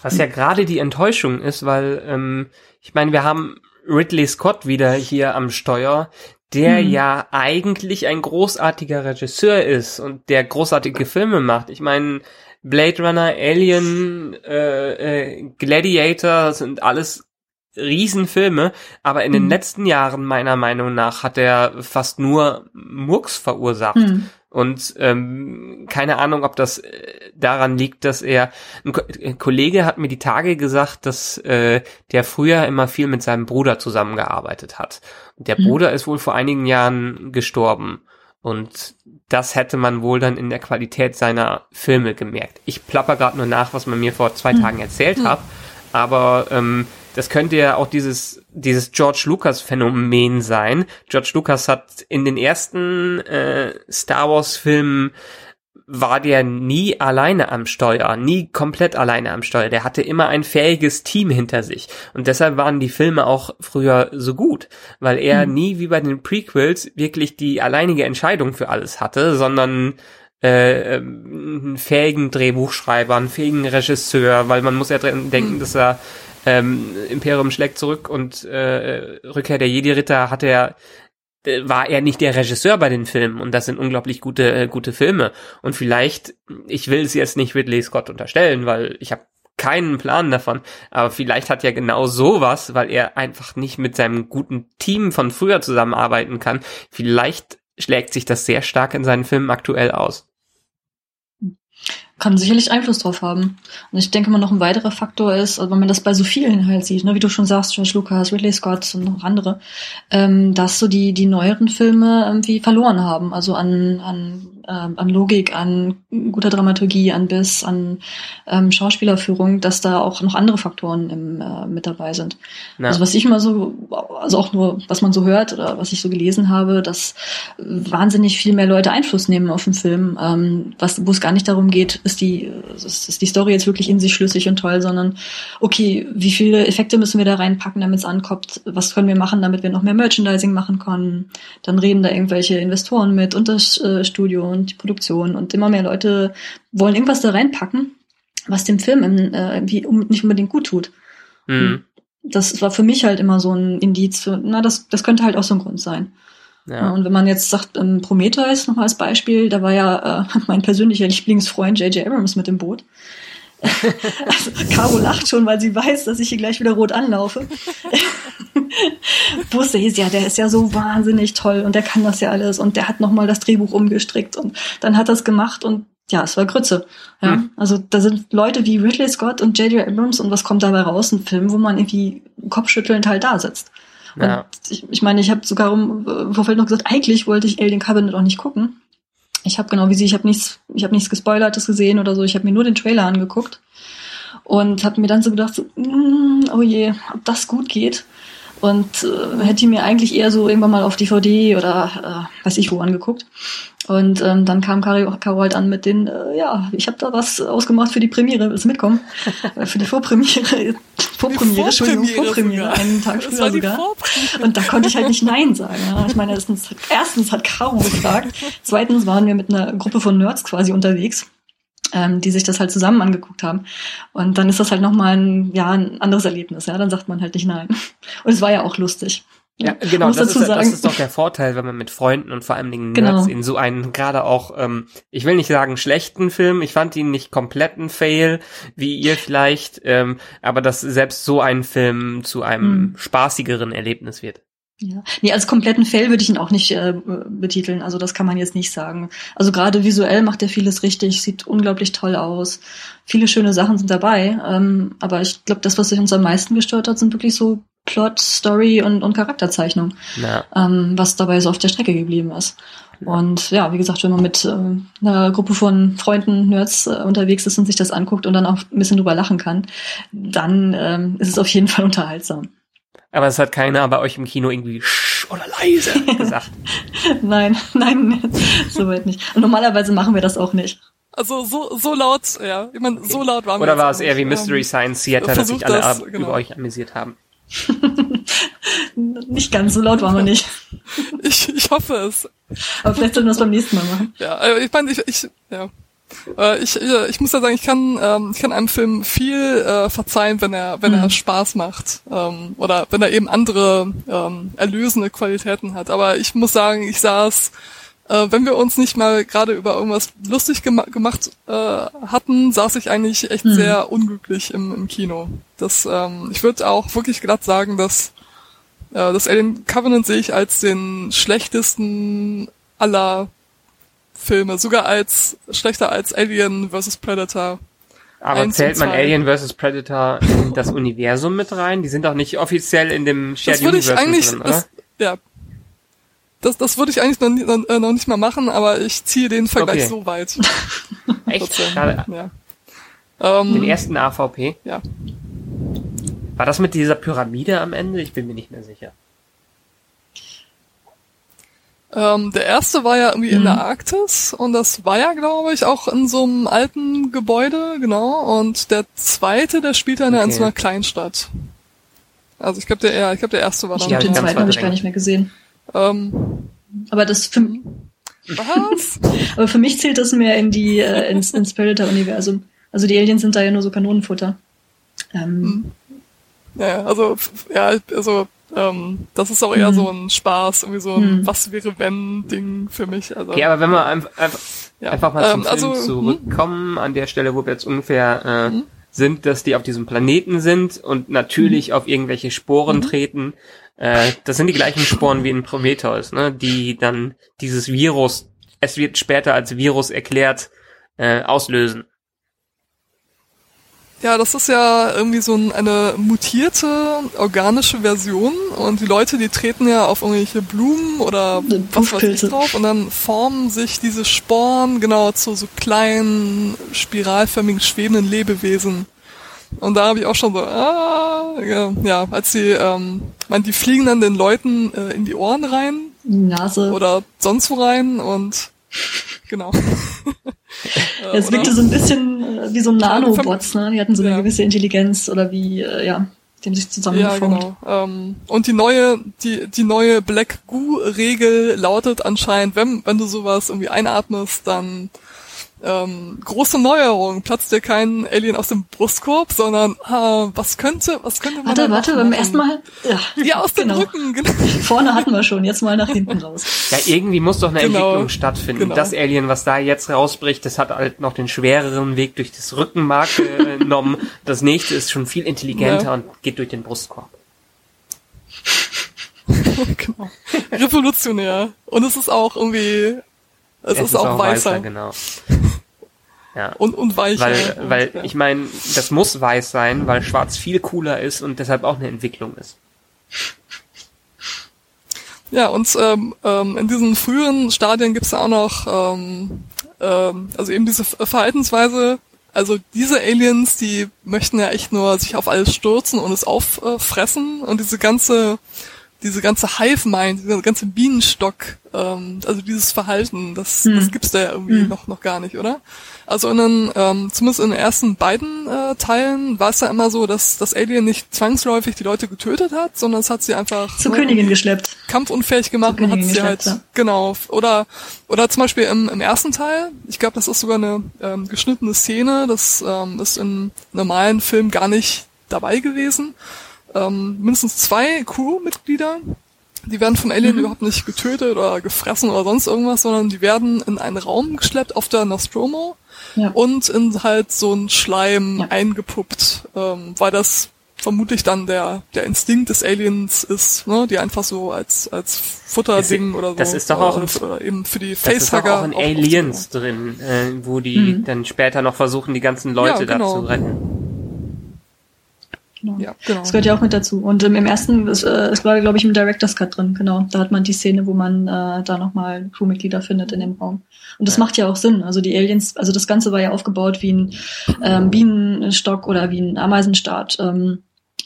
Was ja gerade die Enttäuschung ist, weil ähm, ich meine, wir haben Ridley Scott wieder hier am Steuer, der
Mhm.
ja eigentlich ein großartiger Regisseur ist und der großartige Filme macht. Ich meine, Blade Runner, Alien, äh, äh, Gladiator sind alles Riesenfilme, aber in den
Mhm.
letzten Jahren meiner Meinung nach hat er fast nur Murks verursacht.
Hm.
Und ähm, keine Ahnung, ob das äh, daran liegt, dass er ein, Ko ein Kollege hat mir die Tage gesagt, dass äh, der früher immer viel mit seinem Bruder zusammengearbeitet hat. Und der
Mhm.
Bruder ist wohl vor einigen Jahren gestorben. Und das hätte man wohl dann in der Qualität seiner Filme gemerkt. Ich plapper gerade nur nach, was man mir vor zwei
Mhm.
Tagen erzählt hat. Aber ähm, das könnte ja auch dieses, dieses George Lucas Phänomen sein. George Lucas hat in den ersten äh, Star Wars Filmen war der nie alleine am Steuer, nie komplett alleine am Steuer. Der hatte immer ein fähiges Team hinter sich. Und deshalb waren die Filme auch früher so gut, weil er
Mhm.
nie wie bei den Prequels wirklich die alleinige Entscheidung für alles hatte, sondern äh, ähm, einen fähigen Drehbuchschreiber, einen fähigen Regisseur, weil man muss ja dran denken, dass er ähm, Imperium schlägt zurück und äh, Rückkehr der Jedi-Ritter hat er war er nicht der Regisseur bei den Filmen und das sind unglaublich gute äh, gute Filme und vielleicht ich will es jetzt nicht Ridley Scott unterstellen, weil ich habe keinen Plan davon, aber vielleicht hat ja genau sowas, weil er einfach nicht mit seinem guten Team von früher zusammenarbeiten kann, vielleicht schlägt sich das sehr stark in seinen Filmen aktuell aus.
Kann sicherlich Einfluss drauf haben. Und ich denke mal, noch ein weiterer Faktor ist, also wenn man das bei so vielen halt sieht, ne, wie du schon sagst, George Lucas, Ridley Scott und noch andere, ähm, dass so die, die neueren Filme irgendwie verloren haben. Also an, an, ähm, an Logik, an guter Dramaturgie, an Biss, an ähm, Schauspielerführung, dass da auch noch andere Faktoren im, äh, mit dabei sind.
Ja.
Also was ich immer so, also auch nur, was man so hört oder was ich so gelesen habe, dass wahnsinnig viel mehr Leute Einfluss nehmen auf den Film, ähm, was, wo es gar nicht darum geht, ist die, ist, ist die Story jetzt wirklich in sich schlüssig und toll, sondern okay, wie viele Effekte müssen wir da reinpacken, damit es ankommt, was können wir machen, damit wir noch mehr Merchandising machen können, dann reden da irgendwelche Investoren mit und das äh, Studio und die Produktion und immer mehr Leute wollen irgendwas da reinpacken, was dem Film äh, irgendwie um, nicht unbedingt gut tut
Mhm.
das war für mich halt immer so ein Indiz für, na, das, das könnte halt auch so ein Grund sein. Ja. Und wenn man jetzt sagt, ähm, Prometheus nochmal als Beispiel, da war ja äh, mein persönlicher Lieblingsfreund J.J. Abrams mit dem Boot. Also, Caro lacht schon, weil sie weiß, dass ich hier gleich wieder rot anlaufe. Wusste ich, ja, der ist ja so wahnsinnig toll und der kann das ja alles und der hat nochmal das Drehbuch umgestrickt und dann hat das gemacht und ja, es war Grütze. Ja,
Hm.
also da sind Leute wie Ridley Scott und J.J. Abrams und was kommt dabei raus? Ein Film, wo man irgendwie kopfschüttelnd halt da sitzt. Und
Ja.
ich, ich meine, ich habe sogar im äh, Vorfeld noch gesagt, eigentlich wollte ich Alien Covenant auch nicht gucken. Ich habe genau wie sie, ich habe nichts, ich habe nichts gespoilertes gesehen oder so. Ich habe mir nur den Trailer angeguckt und habe mir dann so gedacht, so, mm, oh je, ob das gut geht. Und äh, hätte mir eigentlich eher so irgendwann mal auf DVD oder äh, weiß ich wo angeguckt. Und ähm, dann kam Caro, Caro halt an mit den, äh, ja, ich habe da was ausgemacht für die Premiere, willst du mitkommen? Äh, für die Vorpremiere, Vorpremiere, Entschuldigung,
Vorpremiere sogar.
einen Tag früher sogar. Und da konnte ich halt nicht Nein sagen. Ja. Ich meine, erstens, erstens hat Caro gefragt, zweitens waren wir mit einer Gruppe von Nerds quasi unterwegs, ähm, die sich das halt zusammen angeguckt haben. Und dann ist das halt nochmal ein, ja, ein anderes Erlebnis. Ja, dann sagt man halt nicht Nein. Und es war ja auch lustig.
Ja, genau, das ist, das ist doch der Vorteil, wenn man mit Freunden und vor allen Dingen
Genau.
Nerds in so einen gerade auch, ähm, ich will nicht sagen schlechten Film, ich fand ihn nicht komplett ein Fail, wie ihr vielleicht, ähm, aber dass selbst so ein Film zu einem
Hm.
spaßigeren Erlebnis wird.
Ja. Nee, als kompletten Fail würde ich ihn auch nicht äh, betiteln. Also das kann man jetzt nicht sagen. Also gerade visuell macht er vieles richtig, sieht unglaublich toll aus. Viele schöne Sachen sind dabei. Ähm, aber ich glaube, das, was sich uns am meisten gestört hat, sind wirklich so Plot, Story und, und Charakterzeichnung,
Na,
ähm, was dabei so auf der Strecke geblieben ist. Und ja, wie gesagt, wenn man mit ähm, einer Gruppe von Freunden, Nerds äh, unterwegs ist und sich das anguckt und dann auch ein bisschen drüber lachen kann, dann ähm, ist es auf jeden Fall unterhaltsam.
aber es hat keiner bei euch im Kino irgendwie Sch oder leise gesagt.
nein, nein, soweit nicht. Und normalerweise machen wir das auch nicht.
Also so, so laut, ja. Ich meine, so laut waren wir
Oder war es eher wie. Mystery
Ähm,
Science Theater, dass sich alle
das, genau.
über euch amüsiert haben?
Nicht ganz so laut waren wir nicht.
Ich, ich hoffe es.
Aber vielleicht sollten wir das beim nächsten Mal machen.
Ja, äh, ich meine, ich, ich, ja. Äh, Ich, ich, muss ja sagen, ich kann, ähm, ich kann einem Film viel äh, verzeihen, wenn er, wenn er Spaß macht ähm, oder wenn er eben andere ähm, erlösende Qualitäten hat. Aber ich muss sagen, ich saß, äh, wenn wir uns nicht mal gerade über irgendwas lustig gema gemacht äh, hatten, saß ich eigentlich echt sehr unglücklich im, im Kino. Das, ähm, ich würde auch wirklich glatt sagen, dass äh, das Alien Covenant sehe ich als den schlechtesten aller Filme, sogar als schlechter als Alien vs. Predator.
Aber zählt man. Alien vs. Predator in das Universum mit rein? Die sind doch nicht offiziell in dem Shared
Das würde ich
Universe
eigentlich,
drin, oder?
das, ja, das, das würde ich eigentlich noch, noch, äh, noch nicht mal machen, aber ich ziehe den Vergleich
Okay.
so weit.
Echt? Schade.
ja. Ähm,
Den ersten AVP?
ja.
War das mit dieser Pyramide am Ende? Ich bin mir nicht mehr sicher.
Ähm, der erste war ja irgendwie in der Arktis und das war ja, glaube ich, auch in so einem alten Gebäude, genau. Und der zweite, der spielt dann ja in
Okay.
so einer Kleinstadt. Also ich glaube, der, ja, ich glaube, der erste war
Ich
dann.
Ja,
glaube, den zweiten habe ich gar nicht mehr gesehen.
Ähm,
Aber das für,
was?
aber für mich zählt das mehr in die äh, ins, ins Predator-Universum. Also die Aliens sind da ja nur so Kanonenfutter. Ähm,
Ja, ja, also, ja, also, ähm, das ist auch eher so ein Spaß, irgendwie so ein
Mhm.
Was wäre wenn Ding für mich. Also,
Okay, aber wenn wir einfach, einfach,
ja.
einfach mal zum
Ähm,
Film
also, hm?
zurückkommen, an der Stelle, wo wir jetzt ungefähr äh, sind, dass die auf diesem Planeten sind und natürlich auf irgendwelche Sporen treten. Äh, das sind die gleichen Sporen wie in Prometheus, ne? die dann dieses Virus, es wird später als Virus erklärt, äh, auslösen.
Ja, das ist ja irgendwie so ein, eine mutierte organische Version und die Leute, die treten ja auf irgendwelche Blumen oder was weiß ich drauf und dann formen sich diese Sporen genau zu so kleinen, spiralförmigen, schwebenden Lebewesen. Und da habe ich auch schon so, ah, ja, ja als die, ähm, man, die fliegen dann den Leuten äh, in die Ohren rein
Nase.
oder sonst wo rein und genau.
Ja, es wirkte so ein bisschen äh, wie so Nanobots, ne? Die hatten so eine
Ja.
gewisse Intelligenz oder wie, äh, ja, die haben sich
Ja,
zusammengeformt.
genau. Ähm, und die neue, die, die neue Black Goo-Regel lautet anscheinend, wenn, wenn du sowas irgendwie einatmest, dann ähm, große Neuerung, platzt dir kein Alien aus dem Brustkorb, sondern ah, was könnte, was könnte man
Warte,
da
warte, beim ersten Mal, ja,
Ja, aus dem
genau.
Rücken, genau.
Vorne hatten wir schon, jetzt mal nach hinten raus.
Ja, irgendwie muss doch eine
Genau.
Entwicklung stattfinden.
Genau.
Das Alien, was da jetzt rausbricht, das hat halt noch den schwereren Weg durch das Rückenmark äh, genommen. Das nächste ist schon viel intelligenter
Ja.
und geht durch den Brustkorb.
genau. Revolutionär. Und es ist auch irgendwie, es, ist, auch weißer.
genau. Ja.
Und, und weicher.
Weil,
und,
weil
ja.
ich meine, das muss weiß sein, weil schwarz viel cooler ist und deshalb auch eine Entwicklung ist.
Ja, und ähm, ähm, in diesen früheren Stadien gibt's ja auch noch, ähm, ähm, also eben diese Ver- Verhaltensweise, also diese Aliens, die möchten ja echt nur sich auf alles stürzen und es auffressen und diese ganze, diese ganze Hive-Mind, dieser ganze Bienenstock, ähm, also dieses Verhalten, das, das gibt's da ja irgendwie noch, noch gar nicht, oder? Also in den, ähm, zumindest in den ersten beiden äh, Teilen war es ja immer so, dass das Alien nicht zwangsläufig die Leute getötet hat, sondern es hat sie einfach
Zur
ne,
Königin geschleppt.
kampfunfähig gemacht und hat sie halt
geschleppt,
genau oder oder zum Beispiel im, im ersten Teil ich glaube das ist sogar eine ähm, geschnittene Szene das ähm, ist in normalen Filmen gar nicht dabei gewesen ähm, mindestens zwei Crewmitglieder die werden vom
Mhm.
Alien überhaupt nicht getötet oder gefressen oder sonst irgendwas sondern die werden in einen Raum geschleppt auf der Nostromo
Ja.
und in halt so einen Schleim
Ja.
eingepuppt, ähm, weil das vermutlich dann der der Instinkt des Aliens ist, ne, die einfach so als als Futterding oder so
das ist doch auch
oder,
ein-
eben für die
Das ist doch
Facehugger
auch in
auch-
Aliens drin, äh, wo die
Mhm.
dann später noch versuchen, die ganzen Leute
Ja, genau.
da zu retten.
Genau.
Ja, genau.
Das gehört ja auch mit dazu. Und ähm, im ersten, es, äh, es war, glaube ich, im Director's Cut drin, genau. Da hat man die Szene, wo man äh, da nochmal Crewmitglieder findet in dem Raum. Und das macht ja auch Sinn. Also die Aliens, also das Ganze war ja aufgebaut wie ein ähm, Bienenstock oder wie ein Ameisenstaat, ähm,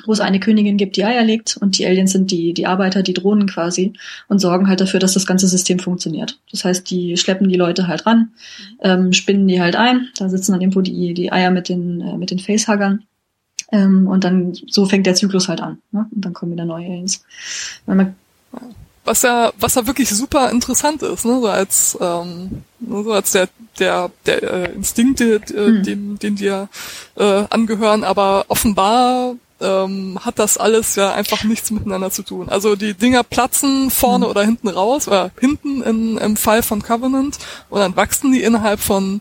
wo es eine Königin gibt, die Eier legt und die Aliens sind die, die Arbeiter, die Drohnen quasi und sorgen halt dafür, dass das ganze System funktioniert. Das heißt, die schleppen die Leute halt ran, ähm, spinnen die halt ein, da sitzen dann irgendwo die, die Eier mit den, äh, mit den Facehuggern ähm, und dann so fängt der Zyklus halt an. Ne? Und dann kommen wieder neue Aliens.
Was ja, was ja wirklich super interessant ist, ne, so als, ähm, so als der, der, der äh, Instinkte, äh,
Hm.
dem, den dir äh, angehören, aber offenbar ähm, hat das alles ja einfach nichts miteinander zu tun. Also die Dinger platzen vorne
Hm.
oder hinten raus, oder hinten in, im Fall von Covenant und dann wachsen die innerhalb von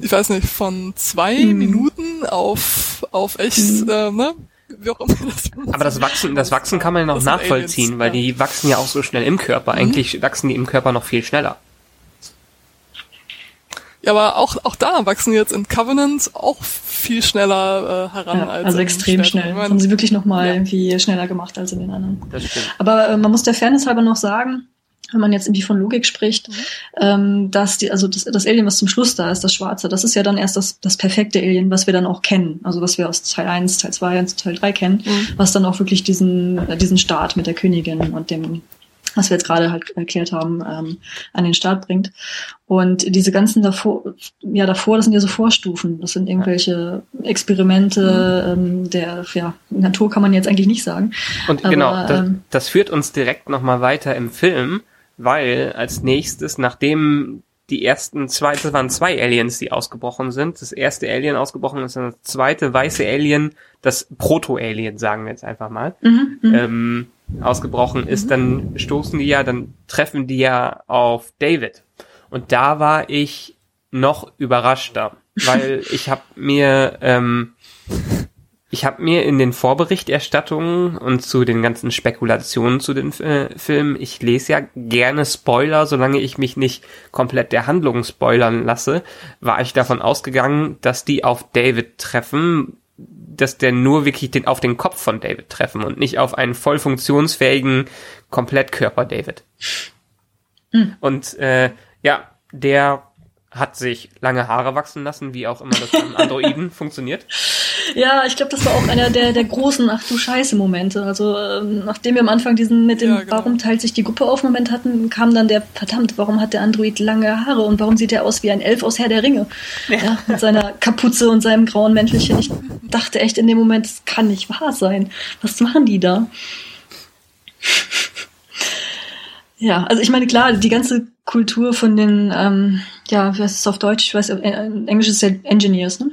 ich weiß nicht, von zwei
Hm.
Minuten auf, auf echt, äh, ne? Wie auch immer das
Aber das Wachsen, das Wachsen kann man ja noch nachvollziehen,
Aliens,
weil
ja.
die wachsen ja auch so schnell im Körper.
Mhm.
Eigentlich wachsen die im Körper noch viel schneller.
Ja, aber auch, auch da wachsen jetzt in Covenant auch viel schneller äh, heran
ja,
als
also
in
extrem
Städten.
schnell. Das
meine,
haben sie wirklich nochmal
Ja.
irgendwie schneller gemacht als in den anderen.
Das stimmt.
Aber äh, man muss der Fairness halber noch sagen, wenn man jetzt irgendwie von Logik spricht, ähm, dass die, also das, das Alien, was zum Schluss da ist, das Schwarze, das ist ja dann erst das, das perfekte Alien, was wir dann auch kennen. Also was wir aus Teil 1, Teil 2 und Teil 3 kennen,
Mhm.
was dann auch wirklich diesen, äh, diesen Start mit der Königin und dem, was wir jetzt gerade halt erklärt haben, ähm, an den Start bringt. Und diese ganzen davor, ja davor, das sind ja so Vorstufen. Das sind irgendwelche Experimente ähm, der ja, Natur kann man jetzt eigentlich nicht sagen.
Und
Aber,
genau, das,
ähm,
das führt uns direkt nochmal weiter im Film, weil als nächstes, nachdem die ersten zwei, das waren zwei Aliens, die ausgebrochen sind. Das erste Alien ausgebrochen ist, und das zweite weiße Alien, das Proto-Alien, sagen wir jetzt einfach mal,
Mhm, mhm.
ähm, ausgebrochen ist, dann stoßen die ja, dann treffen die ja auf David. Und da war ich noch überraschter, weil ich habe mir ähm, ich habe mir in den Vorberichterstattungen und zu den ganzen Spekulationen zu den äh, Filmen, ich lese ja gerne Spoiler, solange ich mich nicht komplett der Handlung spoilern lasse, war ich davon ausgegangen, dass die auf David treffen, dass der nur wirklich den, auf den Kopf von David treffen und nicht auf einen voll funktionsfähigen Komplettkörper David. Und äh, ja, der hat sich lange Haare wachsen lassen, wie auch immer das beim Androiden funktioniert.
Ja, ich glaube, das war auch einer der, der großen Ach du Scheiße Momente. Also ähm, nachdem wir am Anfang diesen mit dem
Ja, genau.
Warum teilt sich die Gruppe auf Moment hatten, kam dann der verdammt, warum hat der Android lange Haare und warum sieht er aus wie ein Elf aus Herr der Ringe? Ja. mit seiner Kapuze und seinem grauen Mäntelchen. Ich dachte echt in dem Moment, das kann nicht wahr sein. Was machen die da? Ja, also ich meine, klar, die ganze Kultur von den, ähm, ja, wie heißt es auf Deutsch? Ich weiß, äh, in Englisch ist ja Engineers, ne?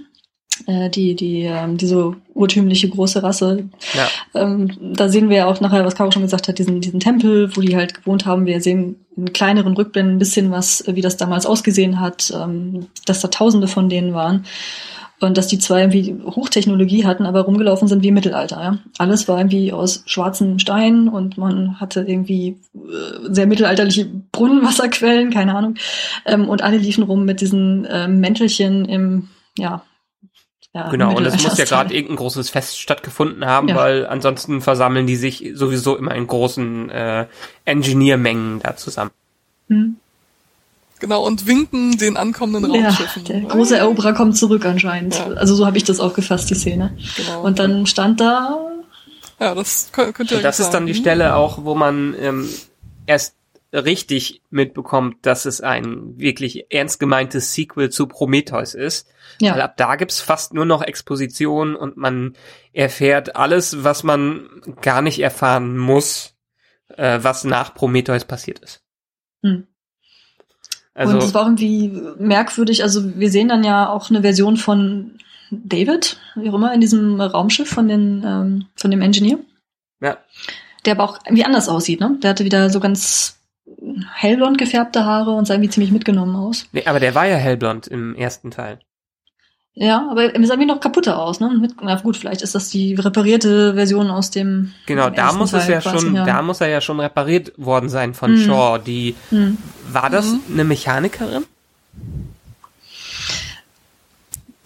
Äh, die, die, ähm, diese urtümliche große Rasse.
Ja.
Ähm, da sehen wir ja auch nachher, was Caro schon gesagt hat, diesen, diesen Tempel, wo die halt gewohnt haben. Wir sehen in kleineren Rückblenden ein bisschen was, äh, wie das damals ausgesehen hat, ähm, dass da tausende von denen waren. Und dass die zwei irgendwie Hochtechnologie hatten, aber rumgelaufen sind wie im Mittelalter. Ja? Alles war irgendwie aus schwarzen Steinen und man hatte irgendwie äh, sehr mittelalterliche Brunnenwasserquellen, keine Ahnung. Ähm, und alle liefen rum mit diesen äh, Mäntelchen im, ja. Ja
Genau, und es muss ja gerade irgendein großes Fest stattgefunden haben,
Ja.
weil ansonsten versammeln die sich sowieso immer in großen äh, Engineermengen da zusammen.
Hm.
Genau, und winken den ankommenden
Ja,
Raumschiffen.
der große Eroberer kommt zurück anscheinend.
Ja.
Also so habe ich das aufgefasst, die Szene.
Genau.
Und dann stand da,
ja, das kö- könnte
Und das ist dann die Stelle auch, wo man ähm, erst richtig mitbekommt, dass es ein wirklich ernst gemeintes Sequel zu Prometheus ist.
ja,
Weil ab da gibt's fast nur noch Exposition und man erfährt alles, was man gar nicht erfahren muss, äh, was nach Prometheus passiert ist.
Hm.
Also,
und es war irgendwie merkwürdig. Also wir sehen dann ja auch eine Version von David, wie auch immer, in diesem Raumschiff von, den, ähm, von dem Engineer,
ja,
der aber auch irgendwie anders aussieht. Ne? Der hatte wieder so ganz hellblond gefärbte Haare und sah irgendwie ziemlich mitgenommen aus.
nee, aber der war ja hellblond im ersten Teil.
Ja, aber er sah irgendwie noch kaputter aus. Ne? Mit, na gut, vielleicht ist das die reparierte Version aus dem
Genau,
dem
da muss es
Teil
ja
quasi,
schon, da muss er ja schon repariert worden sein von
Hm.
Shaw. Die
Hm.
war das eine Mechanikerin?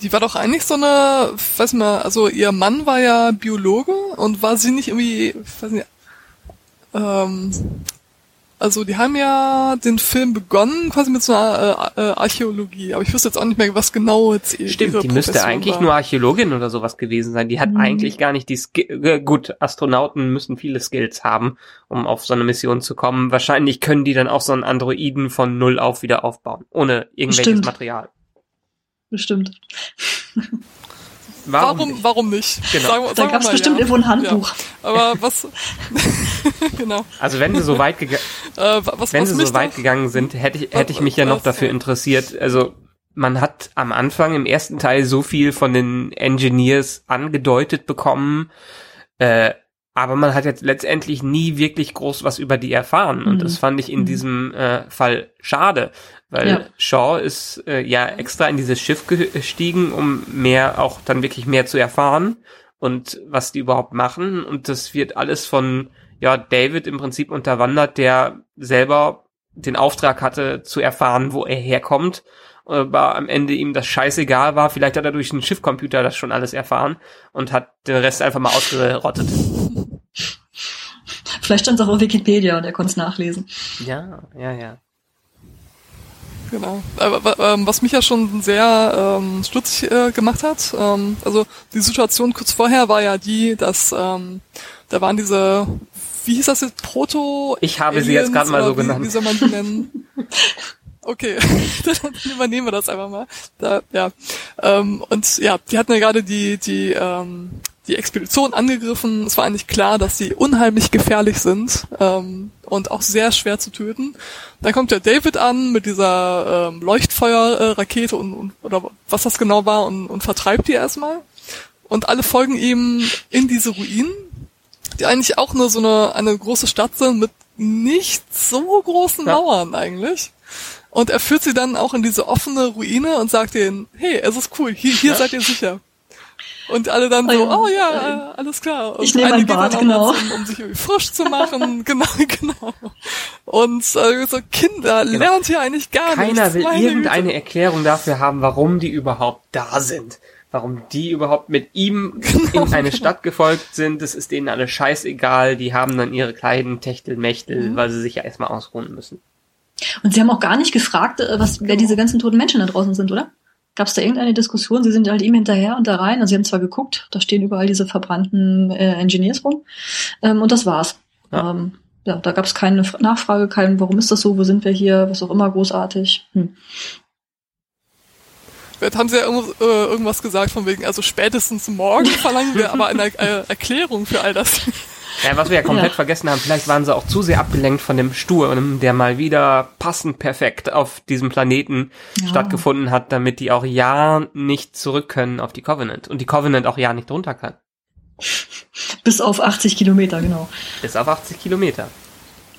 die war doch eigentlich so eine, weiß mal, also ihr Mann war ja Biologe und war sie nicht irgendwie, weiß nicht, ähm, also die haben ja den Film begonnen quasi mit so einer äh, äh, Archäologie, aber ich wüsste jetzt auch nicht mehr, was genau jetzt ihre
Stimmt, die müsste
Profession
eigentlich
war.
nur Archäologin oder sowas gewesen sein. Die hat
Mhm.
eigentlich gar nicht die Ski äh, gut, Astronauten müssen viele Skills haben, um auf so eine Mission zu kommen. Wahrscheinlich können die dann auch so einen Androiden von null auf wieder aufbauen, ohne irgendwelches
Stimmt.
Material.
Bestimmt.
Warum, warum nicht?
Genau.
Sagen wir-
Da
sagen wir
gab es bestimmt
ja.
irgendwo ein Handbuch.
Ja. Aber was, genau,
Also wenn sie so weit gega-
äh, was,
wenn
was
sie so weit gegangen sind, hätte ich hätte ich mich ja noch dafür interessiert. Also man hat am Anfang im ersten Teil so viel von den Engineers angedeutet bekommen, äh, aber man hat jetzt letztendlich nie wirklich groß was über die erfahren und
Mhm.
das fand ich in
Mhm.
diesem äh, Fall schade, weil
Ja.
Shaw ist äh, ja extra in dieses Schiff gestiegen, um mehr auch dann wirklich mehr zu erfahren und was die überhaupt machen und das wird alles von ja David im Prinzip unterwandert, der selber den Auftrag hatte zu erfahren, wo er herkommt, aber am Ende ihm das scheißegal war. Vielleicht hat er durch einen Schiffcomputer das schon alles erfahren und hat den Rest einfach mal ausgerottet.
Vielleicht stand es auch auf Wikipedia und er konnte es nachlesen.
Ja, ja, ja.
Genau. Aber, wa- ähm, was mich ja schon sehr ähm, stutzig äh, gemacht hat, ähm, also die Situation kurz vorher war ja die, dass ähm, da waren diese, wie hieß das jetzt, Proto
Ich habe sie jetzt gerade mal so
wie,
genannt.
Wie soll man die nennen? Okay, dann übernehmen wir das einfach mal. Da, ja. Ähm, und ja, die hatten ja gerade die, die, ähm, die Expedition angegriffen. Es war eigentlich klar, dass sie unheimlich gefährlich sind ähm, und auch sehr schwer zu töten. Dann kommt der David an mit dieser ähm, Leuchtfeuerrakete und, und oder was das genau war und, und vertreibt die erstmal. Und alle folgen ihm in diese Ruinen, die eigentlich auch nur so eine, eine große Stadt sind mit nicht so großen
Ja.
Mauern eigentlich. Und er führt sie dann auch in diese offene Ruine und sagt ihnen, hey, es ist cool, hier, hier
Ja.
seid ihr sicher. Und alle dann
Oh
so,
ja.
oh ja, alles klar. Und
Ich nehme
eine
ein Bad, genau.
noch, Um, um sich irgendwie frisch zu machen. genau, genau. Und äh, so, Kinder, lernt hier eigentlich gar nichts.
Genau. Keiner will
meine
irgendeine
Güte.
Erklärung dafür haben, warum die überhaupt da sind. Warum die überhaupt mit ihm
Genau.
in eine Stadt gefolgt sind, das ist denen alle scheißegal. Die haben dann ihre kleinen Techtelmechtel,
Mhm.
weil sie sich ja erstmal ausruhen müssen.
Und sie haben auch gar nicht gefragt, äh, was, wer diese ganzen toten Menschen da draußen sind, oder? Gab es da irgendeine Diskussion? Sie sind halt ihm hinterher und da rein. Also sie haben zwar geguckt, da stehen überall diese verbrannten äh, Engineers rum. Ähm, und das war's.
Ja.
Ähm, ja, da gab es keine F- Nachfrage, kein, warum ist das so, wo sind wir hier, was auch immer großartig. Hm.
Vielleicht haben sie ja irgendwas, äh, irgendwas gesagt von wegen, also spätestens morgen verlangen wir aber eine äh, Erklärung für all das.
Ja, was wir ja komplett
Ja.
vergessen haben, vielleicht waren sie auch zu sehr abgelenkt von dem Sturm, der mal wieder passend perfekt auf diesem Planeten
Ja.
stattgefunden hat, damit die auch ja nicht zurück können auf die Covenant und die Covenant auch ja nicht runter kann.
Bis auf 80 Kilometer, genau.
Bis auf 80 Kilometer.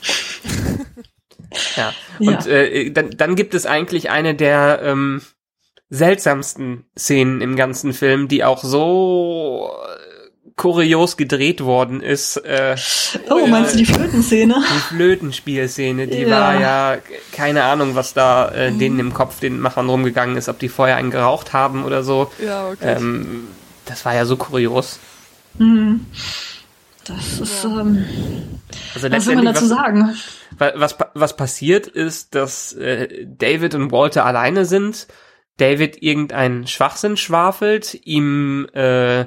ja.
Ja.
Und äh, dann, dann gibt es eigentlich eine der ähm, seltsamsten Szenen im ganzen Film, die auch so kurios gedreht worden ist. Äh,
Oh,
ja.
meinst du die Flötenszene?
die Flötenspielszene, die
Ja.
war ja keine Ahnung, was da äh, denen im Kopf den Machern rumgegangen ist, ob die vorher einen geraucht haben oder so.
Ja, okay.
Ähm, das war ja so kurios.
Mhm. Das ist, ähm,
Also
was soll man dazu sagen?
Wa- Was, was passiert ist, dass äh, David und Walter alleine sind. David irgendeinen Schwachsinn schwafelt, ihm äh,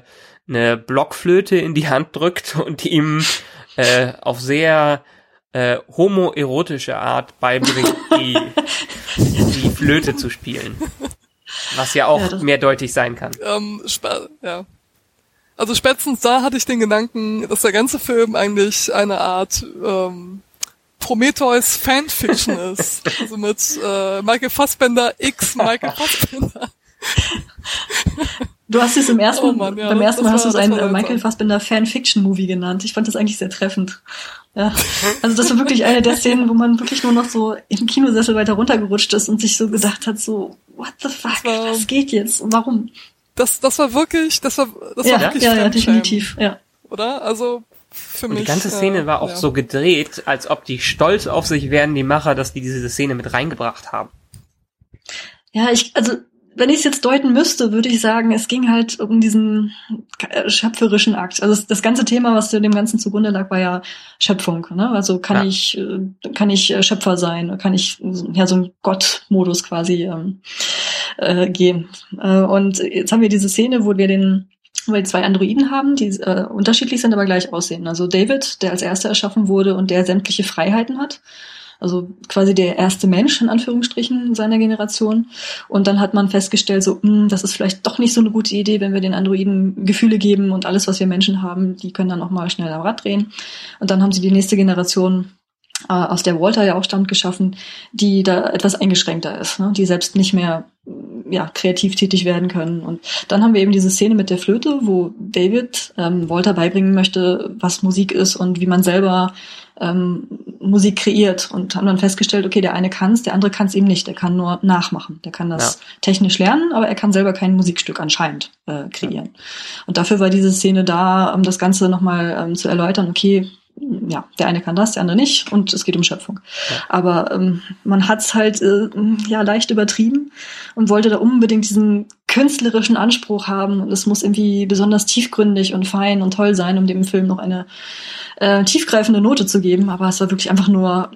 eine Blockflöte in die Hand drückt und ihm äh, auf sehr äh, homoerotische Art beibringt, die, die Flöte zu spielen. Was ja auch
Ja,
mehrdeutig sein kann.
ähm, spa- ja. Also spätestens da hatte ich den Gedanken, dass der ganze Film eigentlich eine Art ähm, Prometheus Fanfiction ist. Also mit äh, Michael Fassbender x Michael Fassbender.
Du hast es im ersten,
Oh Mann, ja,
beim ersten Mal hast du es ein
das war
äh, Michael. Fassbender Fan-Fiction-Movie genannt. Ich fand das eigentlich sehr treffend. Ja. Also das war wirklich eine der Szenen, wo man wirklich nur noch so im Kinosessel weiter runtergerutscht ist und sich so gedacht hat, so, what the fuck,
war-
was geht jetzt? Und warum?
Das, das war wirklich, das war, das
ja,
war wirklich
ja, ja, definitiv, ja.
Oder? Also für
Und
mich.
die ganze Szene
äh,
war auch
ja.
so gedreht, als ob die stolz auf sich wären, die Macher, dass die diese Szene mit reingebracht haben.
Ja, ich, also wenn ich es jetzt deuten müsste, würde ich sagen, es ging halt um diesen äh, schöpferischen Akt. Also das, ganze Thema, was dem Ganzen zugrunde lag, war ja Schöpfung. Ne? Also kann
Ja.
ich, äh, kann ich äh, Schöpfer sein? Kann ich ja so einen Gott-Modus quasi ähm, äh, gehen? Äh, und jetzt haben wir diese Szene, wo wir den wo wir zwei Androiden haben, die äh, unterschiedlich sind, aber gleich aussehen. Also David, der als erster erschaffen wurde und der sämtliche Freiheiten hat. Also quasi der erste Mensch in Anführungsstrichen seiner Generation. Und dann hat man festgestellt, so, mh, das ist vielleicht doch nicht so eine gute Idee, wenn wir den Androiden Gefühle geben und alles, was wir Menschen haben, die können dann auch mal schnell am Rad drehen. Und dann haben sie die nächste Generation äh, aus der Walter ja auch stammt, geschaffen, die da etwas eingeschränkter ist, ne? die selbst nicht mehr ja, kreativ tätig werden können. Und dann haben wir eben diese Szene mit der Flöte, wo David ähm, Walter beibringen möchte, was Musik ist und wie man selber ähm, Musik kreiert und haben dann festgestellt, okay, der eine kann es, der andere kann es eben nicht, der kann nur nachmachen. Der kann das
Ja.
technisch lernen, aber er kann selber kein Musikstück anscheinend äh, kreieren. Und dafür war diese Szene da, um das Ganze nochmal ähm, zu erläutern, okay, ja, der eine kann das, der andere nicht und es geht um Schöpfung. Aber ähm, man hat es halt äh, ja leicht übertrieben und wollte da unbedingt diesen künstlerischen Anspruch haben und es muss irgendwie besonders tiefgründig und fein und toll sein, um dem Film noch eine äh, tiefgreifende Note zu geben. Aber es war wirklich einfach nur,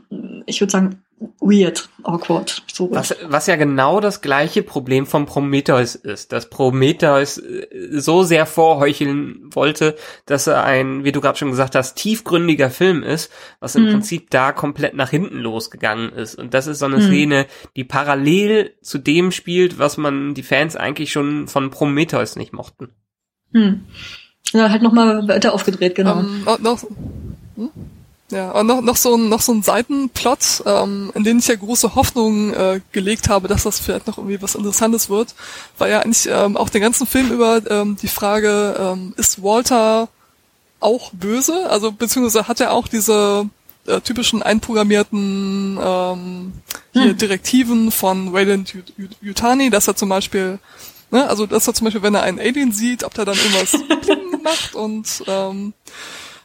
ich würde sagen, weird, awkward. So.
Was, was ja genau das gleiche Problem vom Prometheus ist, dass Prometheus äh, so sehr vorheucheln wollte, dass er ein, wie du gerade schon gesagt hast, tiefgründiger Film ist, was im
Mhm.
Prinzip da komplett nach hinten losgegangen ist. Und das ist so eine
Mhm.
Szene, die parallel zu dem spielt, was man die Fans eigentlich schon von Prometheus nicht mochten.
Hm. Ja, halt nochmal weiter aufgedreht, genau.
Ähm, noch, noch, hm? Ja, und noch, noch so ein, noch so ein Seitenplot, ähm, in den ich ja große Hoffnungen äh, gelegt habe, dass das vielleicht noch irgendwie was Interessantes wird, war ja eigentlich ähm, auch den ganzen Film über ähm, die Frage, ähm, ist Walter auch böse? Also beziehungsweise hat er auch diese äh, typischen einprogrammierten ähm, hier
Hm.
Direktiven von Wayland Yut- Yut- Yutani, dass er zum Beispiel, ne, also dass er zum Beispiel, wenn er einen Alien sieht, ob der dann irgendwas macht und ähm,